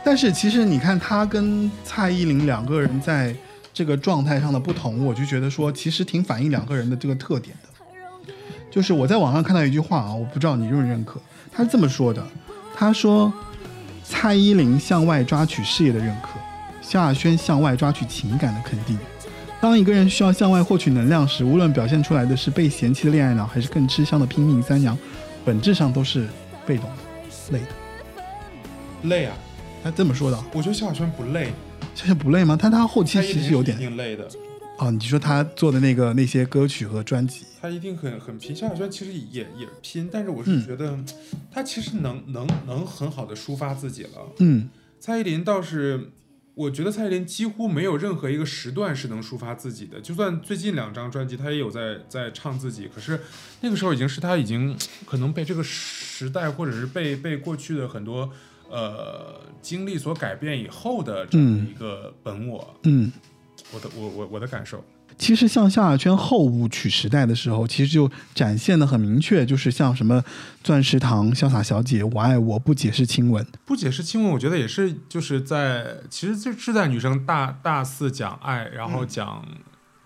但是其实你看他跟蔡依林两个人在这个状态上的不同，我就觉得说其实挺反映两个人的这个特点的。就是我在网上看到一句话啊，我不知道你认不认可，他是这么说的：他说，蔡依林向外抓取事业的认可，萧亚轩向外抓取情感的肯定。当一个人需要向外获取能量时，无论表现出来的是被嫌弃的恋爱脑，还是更吃香的拼命三娘，本质上都是被动的、累的。累啊！他这么说的，我觉得萧亚轩不累，萧亚轩不累吗？但他后期其实有点挺累的。哦，你说他做的那个那些歌曲和专辑，他一定很很拼，萧亚轩其实也也拼，但是我是嗯觉得他其实能能能很好的抒发自己了。嗯蔡依林倒是，我觉得蔡依林几乎没有任何一个时段是能抒发自己的，就算最近两张专辑，他也有在在唱自己，可是那个时候已经是他已经可能被这个时代或者是被被过去的很多呃经历所改变以后的这样一个本我，嗯。我的我我我的感受。其实像萧亚轩后舞曲时代的时候，其实就展现的很明确，就是像什么钻石堂、潇洒小姐、我爱我不解释亲吻，不解释亲吻，我觉得也是，就是在其实就是在女生大大肆讲爱，然后讲、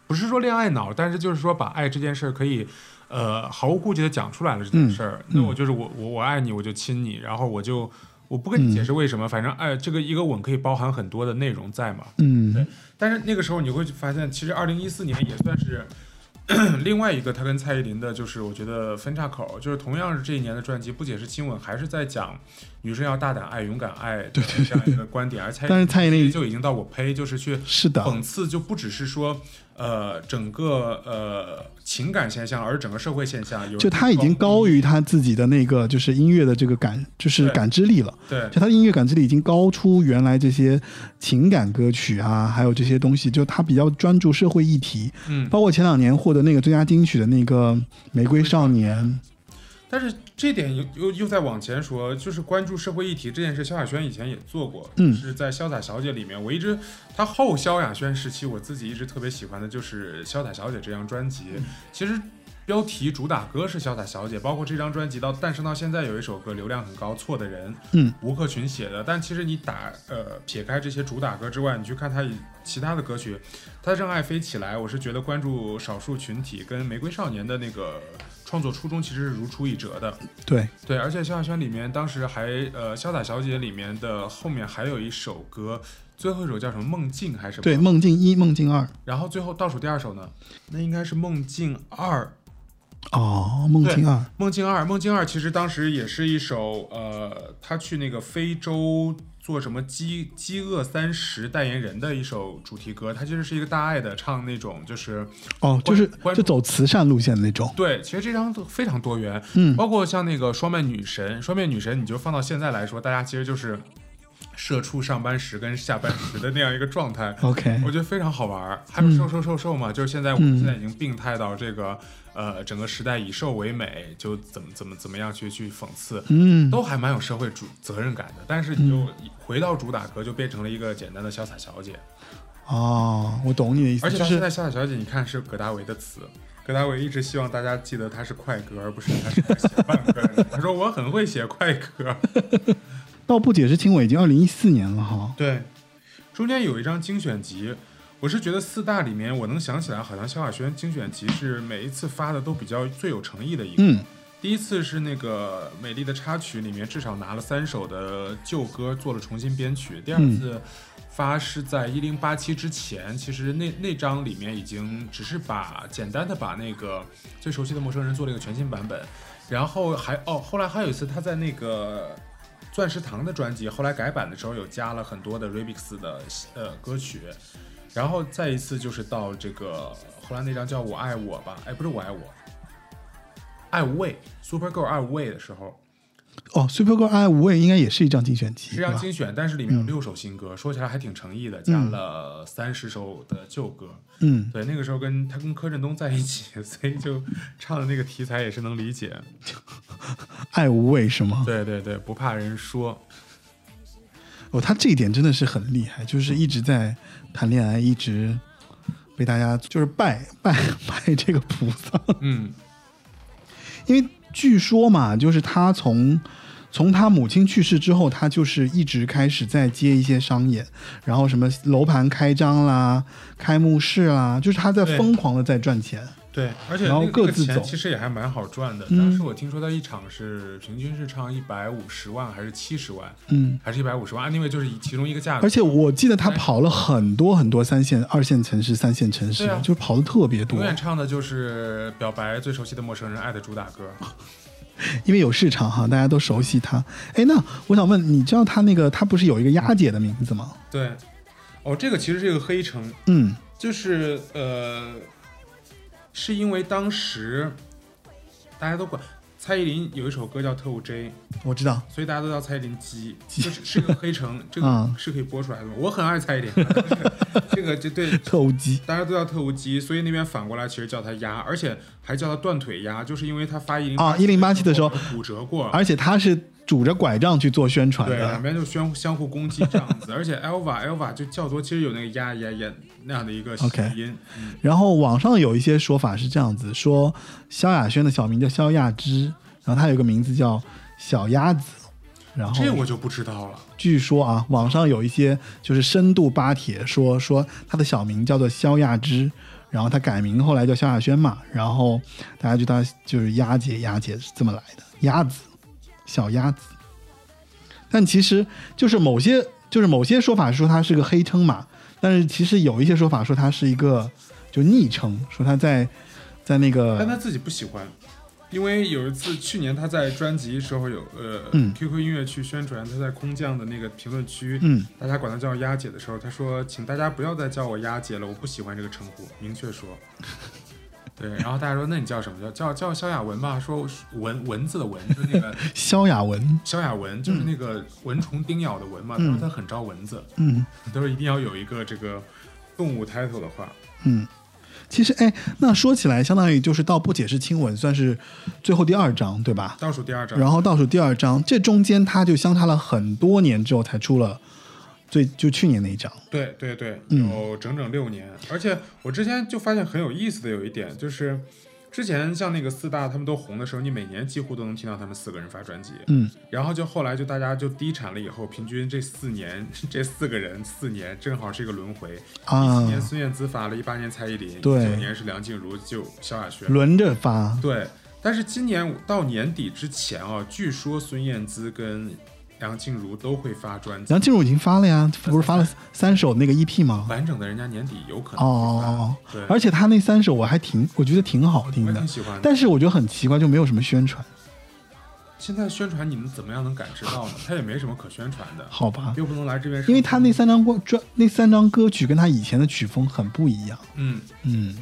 不是说恋爱脑，但是就是说把爱这件事儿可以呃毫无顾忌的讲出来了这件事儿。那我就是我我我爱你，我就亲你，然后我就我不跟你解释为什么，反正哎这个一个吻可以包含很多的内容在嘛。嗯。对。但是那个时候你会发现，其实二零一四年也算是 [CLEARS THROAT] 另外一个他跟蔡依林的，就是我觉得分叉口，就是同样是这一年的专辑，不解释亲吻，还是在讲女生要大胆爱、勇敢爱的这样一个观点，而蔡但是蔡依林就已经到我呸，就是去是的，讽刺，就不只是说呃整个呃情感现象，而是整个社会现象。有就他已经高于他自己的那个就是音乐的这个感，就是感知力了。对就他的音乐感知力已经高出原来这些情感歌曲啊，还有这些东西，就他比较专注社会议题，嗯，包括前两年获得那个最佳金曲的那个《玫瑰少年》，但是这点又又又在往前说，就是关注社会议题这件事，萧亚轩以前也做过，嗯是在《潇洒小姐》里面。我一直她后萧亚轩时期，我自己一直特别喜欢的就是《潇洒小姐》这张专辑。其实标题主打歌是《潇洒小姐》，包括这张专辑到诞生到现在有一首歌流量很高，《错的人》，嗯，吴克群写的。但其实你打呃撇开这些主打歌之外，你去看他以其他的歌曲，他《让爱飞起来》，我是觉得关注少数群体跟玫瑰少年的那个创作初衷其实是如出一辙的。对，对，而且萧亚轩里面当时还呃《潇洒小姐》里面的后面还有一首歌，最后一首叫什么《梦境》还是什么？对，梦境一、梦境二，然后最后倒数第二首呢，那应该是《梦境二》。哦，梦境二，梦境二，梦境二其实当时也是一首呃，他去那个非洲做什么饥饥饿三十代言人的一首主题歌，他其实是一个大爱的，唱那种就是哦，就是就走慈善路线的那种，对，其实这张都非常多元，嗯。包括像那个双面女神，双面女神你就放到现在来说，大家其实就是社畜上班时跟下班时的那样一个状态。[LAUGHS] OK，我觉得非常好玩儿，还有瘦瘦瘦瘦嘛，就是现在我嗯们现在已经病态到这个，呃，整个时代以瘦为美，就怎么怎么怎么样去去讽刺，嗯，都还蛮有社会主责任感的。但是你就回到主打歌，就变成了一个简单的潇洒小姐，哦，我懂你的意思，就是而且她现在潇洒小姐，你看是葛大为的词。葛大为一直希望大家记得他是快歌，而不是他是 [LAUGHS] 写慢歌的。他说我很会写快歌。到不解释亲我已经二零一四年了哈，对，中间有一张精选集，我是觉得四大里面我能想起来，好像萧亚轩精选集是每一次发的都比较最有诚意的一个。嗯，第一次是那个《美丽的插曲》里面至少拿了三首的旧歌做了重新编曲，第二次发是在一零八七之前，其实那那张里面已经只是把简单的把那个最熟悉的陌生人做了一个全新版本，然后还哦后来还有一次他在那个。钻石糖的专辑后来改版的时候有加了很多的 remix 的呃歌曲，然后再一次就是到这个后来那张叫我爱我吧，哎不是我爱我，爱无畏 Super Girl 爱无畏的时候哦，Super Girl 爱无畏应该也是一张精选集，是一？张精选，但是里面有六首新歌，说起来还挺诚意的，加了三十首的旧歌。嗯，对，那个时候跟他跟柯震东在一起，[LAUGHS] 所以就唱的那个题材也是能理解。[LAUGHS] 爱无畏是吗？对对对，不怕人说。哦，他这一点真的是很厉害，就是一直在谈恋爱，一直被大家就是拜拜 [LAUGHS] 拜这个菩萨，嗯，因为据说嘛，就是他从从他母亲去世之后，他就是一直开始在接一些商演，然后什么楼盘开张啦、开幕式啦，就是他在疯狂的在赚钱。对，而且然后那个那个各自走钱其实也还蛮好赚的。嗯当时我听说他一场是平均是唱一百五十万还是七十万，嗯，还是一百五十万，anyway 就是以其中一个价格。而且我记得他跑了很多很多三线、二线城市、三线城市，就是跑的特别多永，远唱的就是表白最熟悉的陌生人爱的主打歌。[LAUGHS] 因为有市场哈，大家都熟悉他。哎，那我想问，你知道他那个他不是有一个丫姐的名字吗？对，哦，这个其实是一个黑城，嗯，就是呃，是因为当时大家都管蔡依林有一首歌叫《特务 J》，我知道。所以大家都叫蔡依林鸡，就是是个黑城，[LAUGHS] 这个嗯。是可以播出来的吗。我很爱蔡依林，[LAUGHS] 这个就对。特务鸡，大家都叫特务鸡，所以那边反过来其实叫他鸭，而且还叫他断腿鸭，就是因为他发一零啊一零八七的时候。骨折过，而且他是拄着拐杖去做宣传对，两。边就相相互攻击这样子，[LAUGHS] 而且 Elva Elva 就叫做其实有那个呀呀呀那样的一个 OK 音，嗯然后网上有一些说法是这样子，说萧亚轩的小名叫萧亚芝，然后他有个名字叫小鸭子。然后这我就不知道了。据说啊，网上有一些就是深度扒帖说说他的小名叫做萧亚芝，然后他改名后来叫萧亚轩嘛，然后大家觉得他就是鸭姐，鸭姐是这么来的，鸭子，小鸭子。但其实就是某些就是某些说法说他是个黑称嘛，但是其实有一些说法说他是一个就昵称，说他在在那个但他自己不喜欢，因为有一次去年他在专辑时候有呃、嗯 QQ 音乐去宣传，他在空降的那个评论区，嗯大家管他叫丫姐的时候，他说请大家不要再叫我丫姐了，我不喜欢这个称呼，明确说。对，然后大家说那你叫什么？叫叫叫萧亚文吧，说蚊蚊子的蚊，就是那个 [LAUGHS] 萧亚文，萧亚文，就是那个蚊虫叮咬的蚊嘛，他说他很招蚊子，嗯。[LAUGHS] 他说一定要有一个这个动物 title 的话，嗯。其实，哎，那说起来，相当于就是到不解释亲吻算是最后第二章，对吧？倒数第二章，然后倒数第二章，这中间他就相差了很多年之后才出了最就去年那一张。对对对，嗯有整整六年，而且我之前就发现很有意思的有一点就是。之前像那个四大他们都红的时候，你每年几乎都能听到他们四个人发专辑。嗯，然后就后来就大家就低产了以后，平均这四年这四个人四年正好是一个轮回。啊一七年孙燕姿发了，一八年蔡依林，一对九年是梁静茹，就萧亚轩。轮着发，对，但是今年到年底之前啊，据说孙燕姿跟梁静茹都会发专辑。梁静茹已经发了呀，不是发了三首那个 EP 吗？完整的，人家年底有可能哦对，而且他那三首我还挺，我觉得挺好听的挺，喜欢。但是我觉得很奇怪，就没有什么宣传，现在宣传你们怎么样能感知到呢？他也没什么可宣传的，好吧？又不能来这边，因为他那三张歌专那三张歌曲跟他以前的曲风很不一样，嗯嗯，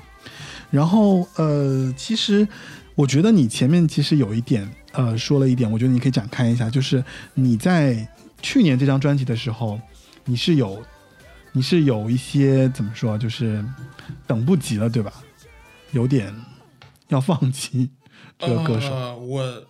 然后呃，其实我觉得你前面其实有一点呃说了一点，我觉得你可以展开一下，就是你在去年这张专辑的时候，你是有你是有一些怎么说，就是等不及了，对吧？有点要放弃这个歌手，呃，我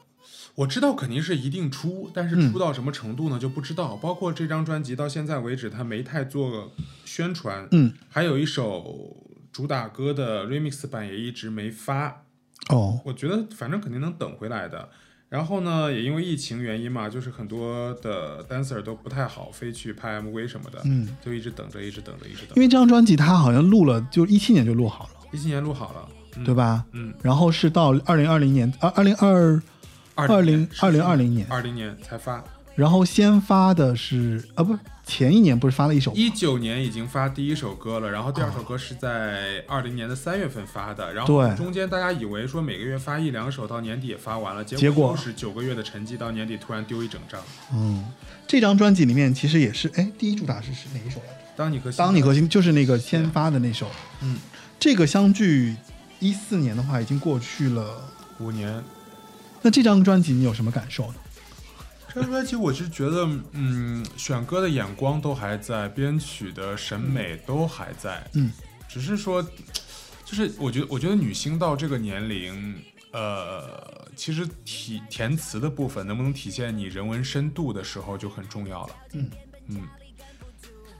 我知道肯定是一定出，但是嗯出到什么程度呢、就不知道。包括这张专辑到现在为止，他没太做宣传，嗯，还有一首主打歌的 remix 版也一直没发。哦，我觉得反正肯定能等回来的。然后呢，也因为疫情原因嘛，就是很多的 dancer 都不太好飞去拍 MV 什么的，嗯，就一直等着，一直等着，一直等因。为这张专辑他好像录了，就一七年就录好了，一七年录好了，嗯、对？吧？嗯，然后是到二零二零年，二二零二二零二零二零年，二零年才发，然后先发的是啊，不是前一年不是发了一首一九年已经发第一首歌了，然后第二首歌是在二零年的三月份发的，然后中间大家以为说每个月发一两首，到年底也发完了，结结果就是九个月的沉寂，到年底突然丢一整张。嗯，这张专辑里面其实也是，哎，第一主打是是哪一首来着？当你和当你和心就是那个先发的那首，嗯，这个相距一四年的话已经过去了，五年，那这张专辑你有什么感受呢？这张专辑我是觉得，嗯，选歌的眼光都还在，编曲的审美都还在，嗯，只是说，就是我觉得，我觉得女星到这个年龄，呃，其实体填词的部分能不能体现你人文深度的时候就很重要了。嗯。嗯，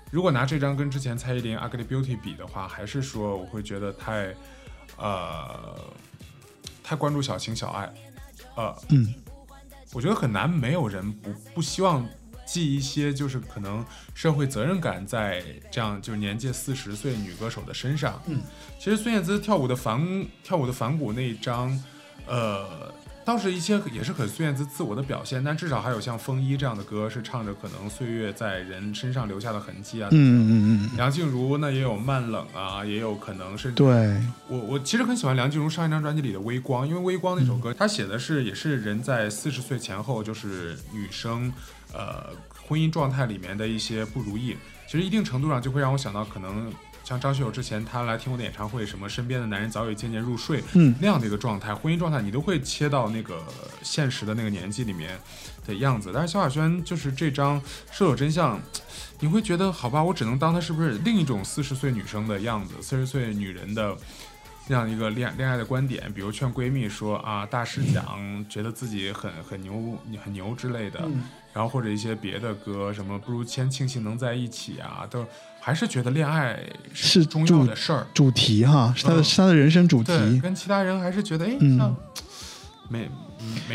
如果拿这张跟之前蔡依林《Ugly Beauty》比的话，还是说我会觉得太，呃，太关注小情小爱，呃，嗯我觉得很难，没有人不不希望记一些就是可能社会责任感在这样就是年届四十岁女歌手的身上。嗯，其实孙燕姿跳舞的反跳舞的反骨那一张，呃，倒是一些也是很孙燕姿自我的表现，但至少还有像《风衣》这样的歌是唱着可能岁月在人身上留下的痕迹啊。嗯嗯嗯嗯，梁静茹那也有慢冷啊，也有可能是对，我我其实很喜欢梁静茹上一张专辑里的《微光》，因为《微光》那首嗯歌，她写的是也是人在四十岁前后，就是女生呃婚姻状态里面的一些不如意。其实一定程度上就会让我想到，可能像张学友之前他来听我的演唱会，什么身边的男人早已渐渐入睡，嗯。那样的一个状态，婚姻状态，你都会切到那个现实的那个年纪里面的样子。但是萧亚轩就是这张《射手真相》，你会觉得好吧，我只能当她是不是另一种四十岁女生的样子，四十岁女人的这样一个恋恋爱的观点，比如劝闺蜜说啊，大师讲觉得自己很很牛很牛之类的，嗯。然后或者一些别的歌，什么不如先庆幸能在一起啊，都还是觉得恋爱是重要的事儿。主题哈，是他的、嗯是他的人生主，题。跟其他人还是觉得哎，嗯像没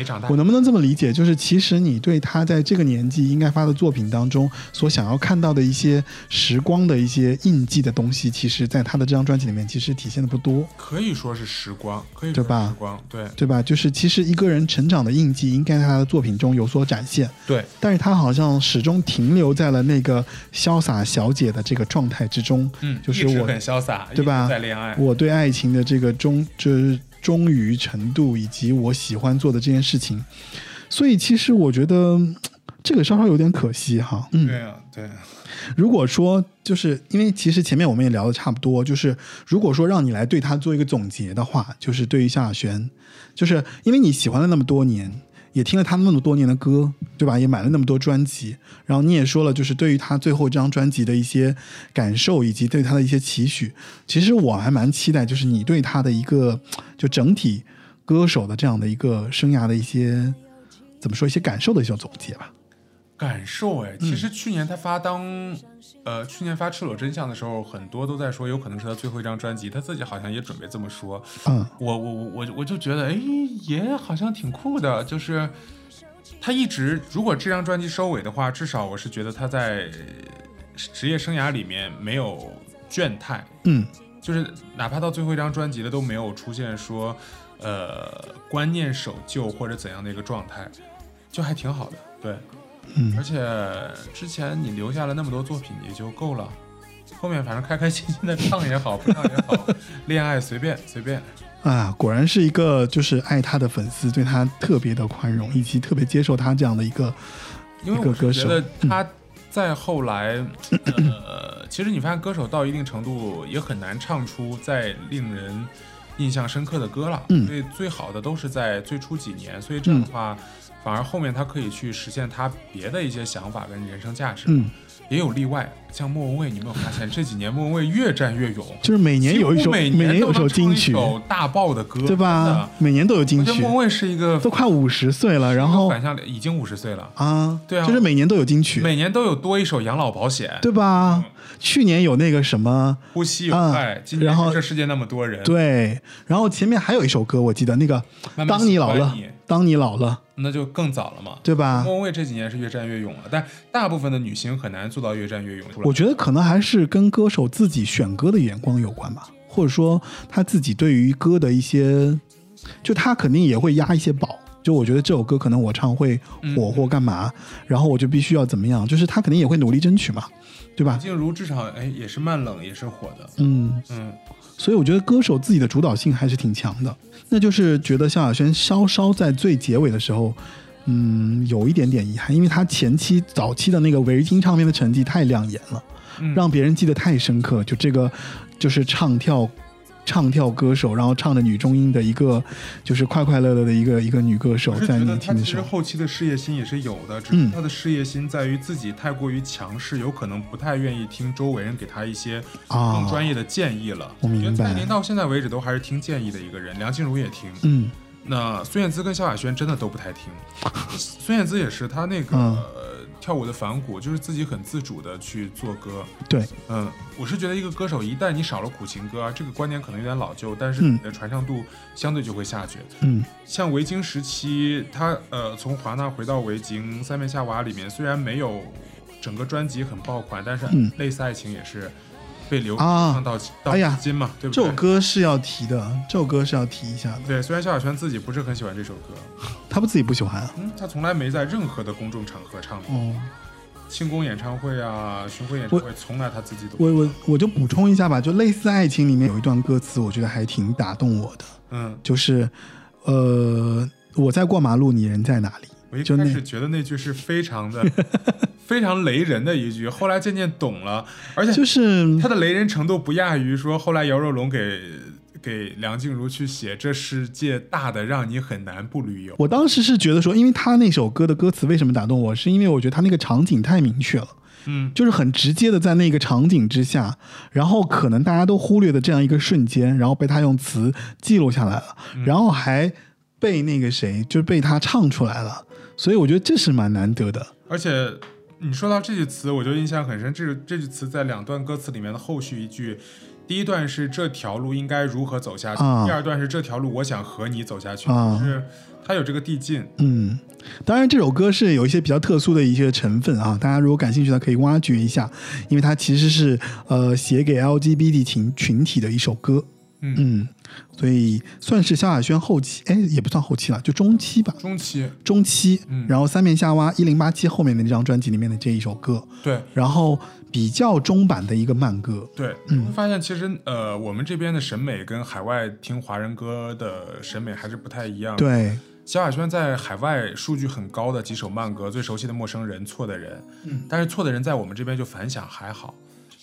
长大我。能不能这么理解？就是其实你对他在这个年纪应该发的作品当中所想要看到的一些时光的一些印记的东西，其实在他的这张专辑里面其实体现的不多，可以说是时光，可以说是对吧时光，对对吧？就是其实一个人成长的印记应该在他的作品中有所展现，对，但是他好像始终停留在了那个潇洒小姐的这个状态之中。嗯，就是我很潇洒，对吧在恋爱，我对爱情的这个忠，就是忠于程度，以及我喜欢做的这件事情，所以其实我觉得嗯这个稍稍有点可惜哈。嗯，对啊，对啊，如果说就是因为其实前面我们也聊的差不多，就是如果说让你来对他做一个总结的话，就是对于萧亚轩，就是因为你喜欢了那么多年，也听了他那么多年的歌，对吧？也买了那么多专辑，然后你也说了，就是对于他最后这张专辑的一些感受，以及对他的一些期许，其实我还蛮期待，就是你对他的一个就整体歌手的这样的一个生涯的一些怎么说一些感受的一些总结吧。感受哎，其实去年他发当，呃，去年发《赤裸真相》的时候，很多都在说有可能是他最后一张专辑，他自己好像也准备这么说。嗯，我我我我我就觉得，哎，也好像挺酷的，就是他一直如果这张专辑收尾的话，至少我是觉得他在职业生涯里面没有倦怠，嗯，就是哪怕到最后一张专辑的都没有出现说，呃，观念守旧或者怎样的一个状态，就还挺好的，对。嗯。而且之前你留下了那么多作品也就够了，后面反正开开心心的唱也好，不唱也好，[LAUGHS] 恋爱随便随便。啊，果然是一个就是爱他的粉丝，对他特别的宽容，以及特别接受他这样的一个因为一个歌手。我觉得他再后来，呃，[COUGHS] 其实你发现歌手到一定程度也很难唱出再令人印象深刻的歌了，嗯。所以最好的都是在最初几年，所以这样的话，反而后面他可以去实现他别的一些想法跟人生价值。嗯，也有例外，像莫文蔚，你有没有发现这几年莫文蔚越战越勇？就是每年有一首每年有一首金曲，大爆的歌，对吧？每年都有金曲莫，文蔚是一个都快五十岁了，然后反向已经五十岁了，啊，对啊就是每年都有金曲，每年都有多一首养老保险，对吧？去年有那个什么，呼吸有啊害，今年然后这世界那么多人，，对，然后前面还有一首歌，我记得那个当你老了当你老了，那就更早了嘛。对吧？莫文蔚这几年是越战越勇了，但大部分的女星很难做到越战越勇。我觉得可能还是跟歌手自己选歌的眼光有关吧，或者说他自己对于歌的一些，就他肯定也会压一些宝。就我觉得这首歌可能我唱会火或干嘛，然后我就必须要怎么样，就是他肯定也会努力争取嘛，对吧？静茹至少哎也是慢冷也是火的，嗯，嗯，所以我觉得歌手自己的主导性还是挺强的。那就是觉得萧亚轩稍稍在最结尾的时候，嗯，有一点点遗憾，因为他前期早期的那个维京唱片的成绩太亮眼了，嗯让别人记得太深刻。就这个，就是唱跳。唱跳歌手，然后唱的女中音的一个，就是快快乐乐的一个一个女歌手，在我是觉得年轻的时候，他其实后期的事业心也是有的，只嗯。是她的事业心在于自己太过于强势，有可能不太愿意听周围人给她一些啊。更专业的建议了。我明白。觉得蔡琳到现在为止都还是听建议的一个人，梁静茹也听，嗯。那孙燕姿跟萧亚轩真的都不太听。[LAUGHS] 孙燕姿也是，她那个、跳舞的反骨，就是自己很自主的去做歌。对，嗯，我是觉得一个歌手一旦你少了苦情歌啊，这个观点可能有点老旧，但是嗯你的传唱度相对就会下去。嗯像维京时期，他呃从华纳回到维京，三面夏娃里面虽然没有整个专辑很爆款，但是嗯类似爱情也是被流啊唱到、到哎呀至今嘛，对不对？这首歌是要提的，这首歌是要提一下的。对，虽然萧亚轩自己不是很喜欢这首歌，他不自己不喜欢啊？嗯，他从来没在任何的公众场合唱过，哦，庆功演唱会啊、巡回演唱会，从来他自己都我我我就补充一下吧，就类似爱情里面有一段歌词，我觉得还挺打动我的，嗯，就是，呃，我在过马路，你人在哪里？我一就那开始觉得那句是非常的 [LAUGHS] 非常雷人的一句，后来渐渐懂了，而且就是他的雷人程度不亚于说后来姚若龙给给梁静茹去写这世界大的让你很难不旅游。我当时是觉得说，因为他那首歌的歌词为什么打动我，是因为我觉得他那个场景太明确了。嗯，就是很直接的在那个场景之下，然后可能大家都忽略的这样一个瞬间，然后被他用词记录下来了，然后还被那个谁就是被他唱出来了，所以我觉得这是蛮难得的。而且你说到这句词，我就印象很深。这这句词在两段歌词里面的后续一句，第一段是这条路应该如何走下去，啊第二段是这条路我想和你走下去，啊就是它有这个递进。嗯，当然这首歌是有一些比较特殊的一些成分啊，大家如果感兴趣的可以挖掘一下，因为它其实是呃写给 LGBT 群群体的一首歌。嗯嗯，所以算是萧亚轩后期，哎，也不算后期了，就中期吧。中期，中期，嗯然后三面夏娃一零八七后面的那张专辑里面的这一首歌，对然后比较中版的一个慢歌，对，嗯会发现其实呃，我们这边的审美跟海外听华人歌的审美还是不太一样。，对，萧亚轩在海外数据很高的几首慢歌，最熟悉的《陌生人》《错的人》，嗯，但是《错的人》在我们这边就反响还好，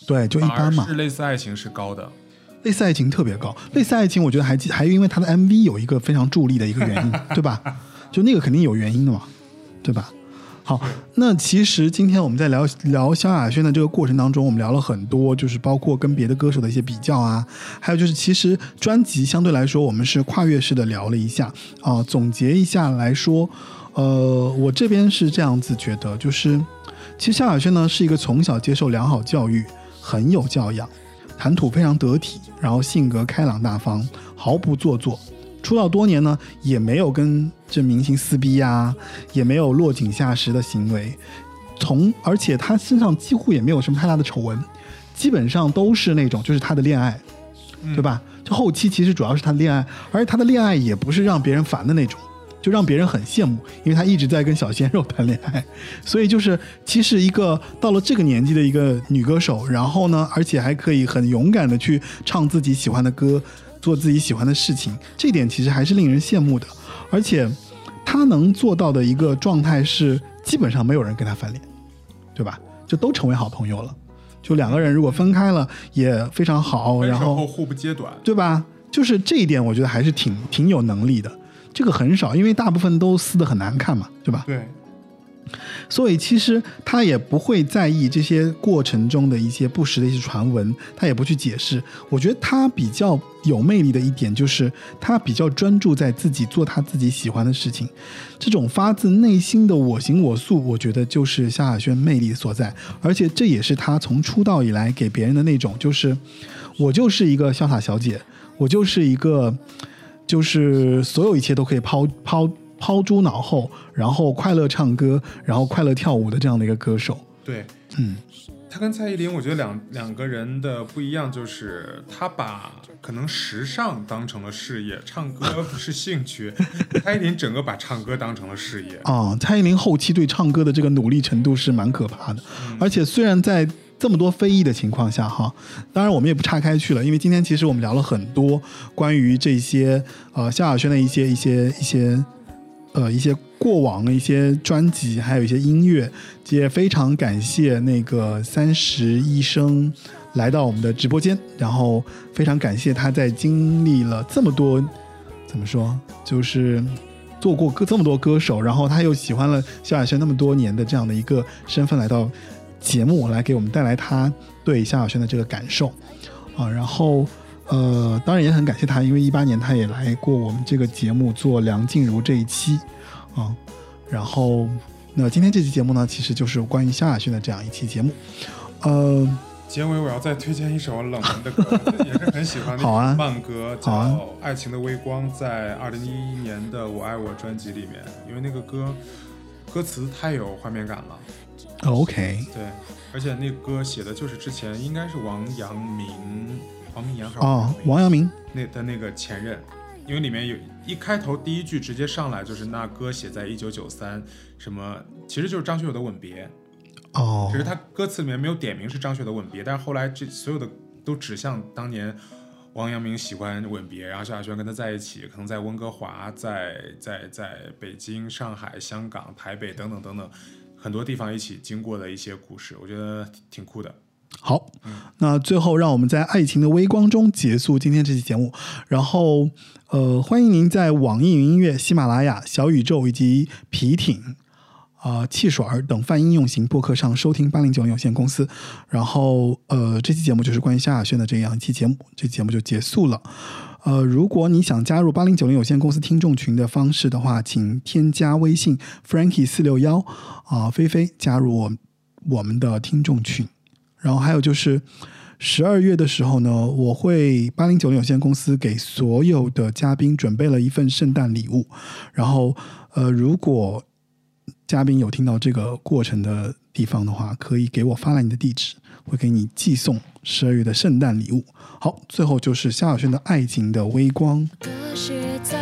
对，就一般嘛是。类似爱情是高的。类似爱情特别高，类似爱情我觉得还还因为他的 MV 有一个非常助力的一个原因，[LAUGHS] 对吧？就那个肯定有原因的嘛，对吧？好，那其实今天我们在聊聊萧亚轩的这个过程当中，我们聊了很多，就是包括跟别的歌手的一些比较啊，还有就是其实专辑相对来说我们是跨越式的聊了一下啊、总结一下来说，呃，我这边是这样子觉得，就是其实萧亚轩呢是一个从小接受良好教育，很有教养，谈吐非常得体，然后性格开朗大方，毫不做作。出道多年呢，也没有跟这明星撕逼呀、也没有落井下石的行为，从而且他身上几乎也没有什么太大的丑闻，基本上都是那种就是他的恋爱，对吧？就后期其实主要是他的恋爱，而且他的恋爱也不是让别人烦的那种，就让别人很羡慕，因为他一直在跟小鲜肉谈恋爱，所以就是其实一个到了这个年纪的一个女歌手，然后呢，而且还可以很勇敢的去唱自己喜欢的歌，做自己喜欢的事情，这点其实还是令人羡慕的，而且她能做到的一个状态是，基本上没有人跟她翻脸，对吧？就都成为好朋友了。就两个人如果分开了也非常好，然后互不揭短。对吧？就是这一点，我觉得还是挺挺有能力的。这个很少，因为大部分都撕的很难看嘛，对吧？对，所以其实他也不会在意这些过程中的一些不实的一些传闻，他也不去解释。我觉得他比较有魅力的一点就是他比较专注在自己做他自己喜欢的事情，这种发自内心的我行我素，我觉得就是萧亚轩魅力所在。而且这也是他从出道以来给别人的那种，就是我就是一个潇洒小姐，我就是一个。就是所有一切都可以抛抛抛诸脑后，然后快乐唱歌，然后快乐跳舞的这样的一个歌手。对，嗯，他跟蔡依林，我觉得两两个人的不一样，就是他把可能时尚当成了事业，唱歌不是兴趣。[LAUGHS] 蔡依林整个把唱歌当成了事业。啊，蔡依林后期对唱歌的这个努力程度是蛮可怕的，而且虽然在这么多非议的情况下，哈，当然我们也不岔开去了，因为今天其实我们聊了很多关于这些呃萧亚轩的一些一些一些呃一些过往的一些专辑，还有一些音乐，也非常感谢那个三十医生来到我们的直播间，然后非常感谢他在经历了这么多怎么说，就是做过歌这么多歌手，然后他又喜欢了萧亚轩那么多年的这样的一个身份来到节目，来给我们带来他对萧亚轩的这个感受啊，然后。呃，当然也很感谢他，因为一八年他也来过我们这个节目做梁静茹这一期啊。然后，那今天这期节目呢，其实就是关于萧亚轩的这样一期节目。呃，结尾我要再推荐一首冷门的歌，也是很喜欢的 [LAUGHS] 好啊慢歌，叫好啊《爱情的微光》，在二零一一年的《我爱我》专辑里面，因为那个歌歌词太有画面感了。OK，对，而且那歌写的就是之前应该是王阳明，王明阳还是哦，王阳明，那的那个前任，因为里面有一开头第一句直接上来就是那歌写在一九九三，什么其实就是张学友的《吻别》，哦。只是他歌词里面没有点名是张学友的《吻别》，但是后来这所有的都指向当年王阳明喜欢《吻别》，然后萧亚轩跟他在一起，可能在温哥华，在在在北京、上海、香港、台北等等等等很多地方一起经过的一些故事，我觉得挺酷的。好，那最后让我们在爱情的微光中结束今天这期节目。然后，呃，欢迎您在网易云音乐、喜马拉雅、小宇宙以及皮艇。啊、汽水儿等泛应用型播客上收听八零九零有限公司，然后呃，这期节目就是关于萧亚轩的这样一期节目，这节目就结束了。呃，如果你想加入八零九零有限公司听众群的方式的话，请添加微信 Frankie 四六幺啊，菲菲加入我我们的听众群。然后还有就是十二月的时候呢，我会八零九零有限公司给所有的嘉宾准备了一份圣诞礼物。然后呃，如果嘉宾有听到这个过程的地方的话，可以给我发来你的地址，会给你寄送十二月的圣诞礼物。好，最后就是萧亚轩的《爱情的微光》。歌写在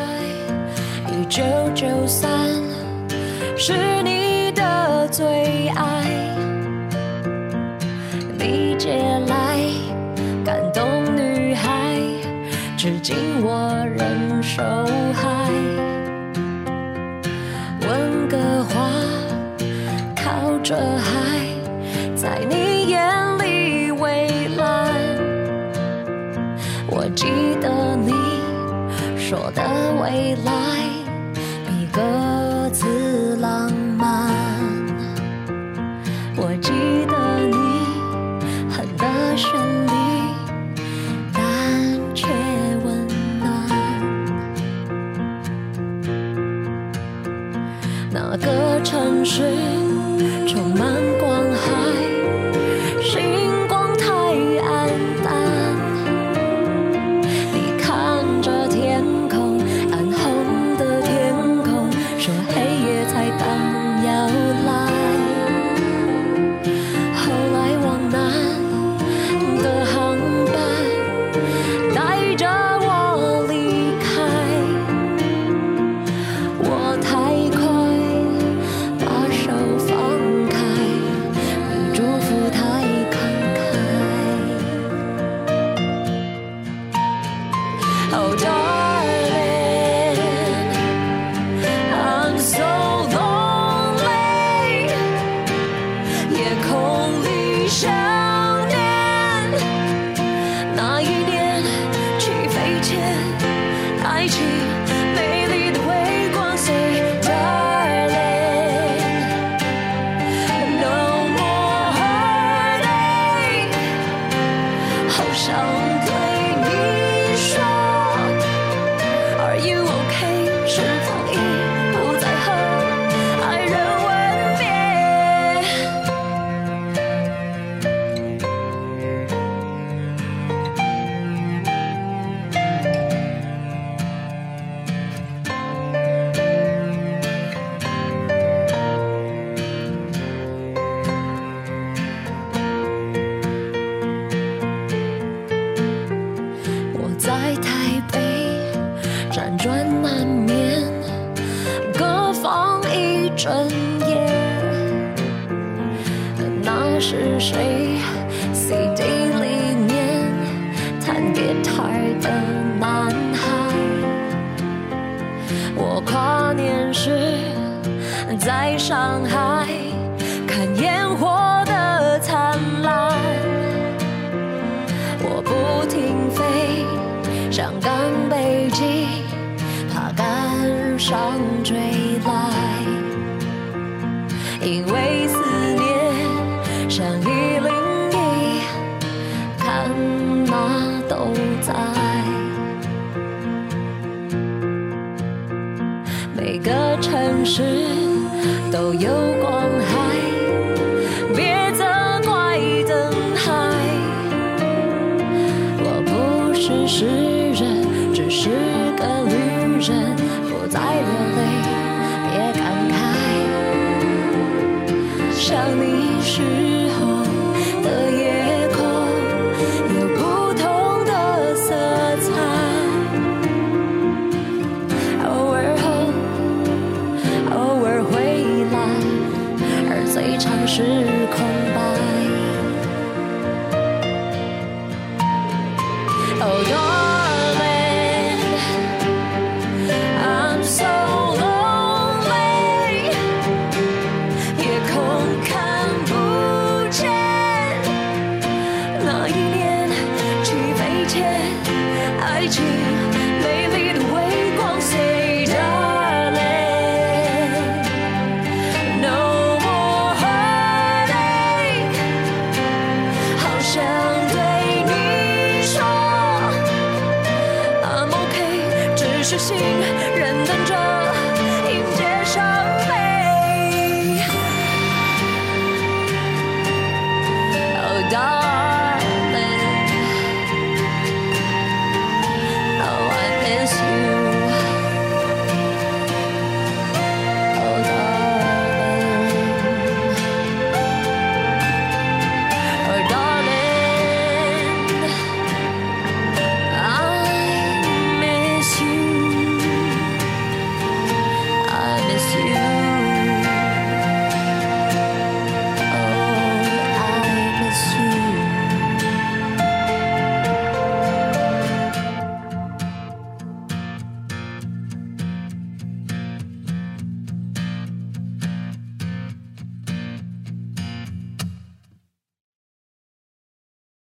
一九九三，是你的最爱。理解来感动女孩，至今我仍受害。温哥华靠着海，在你记得你说的未来，你各自浪漫。我记得你恨的旋律，但却温暖。那个城市充满。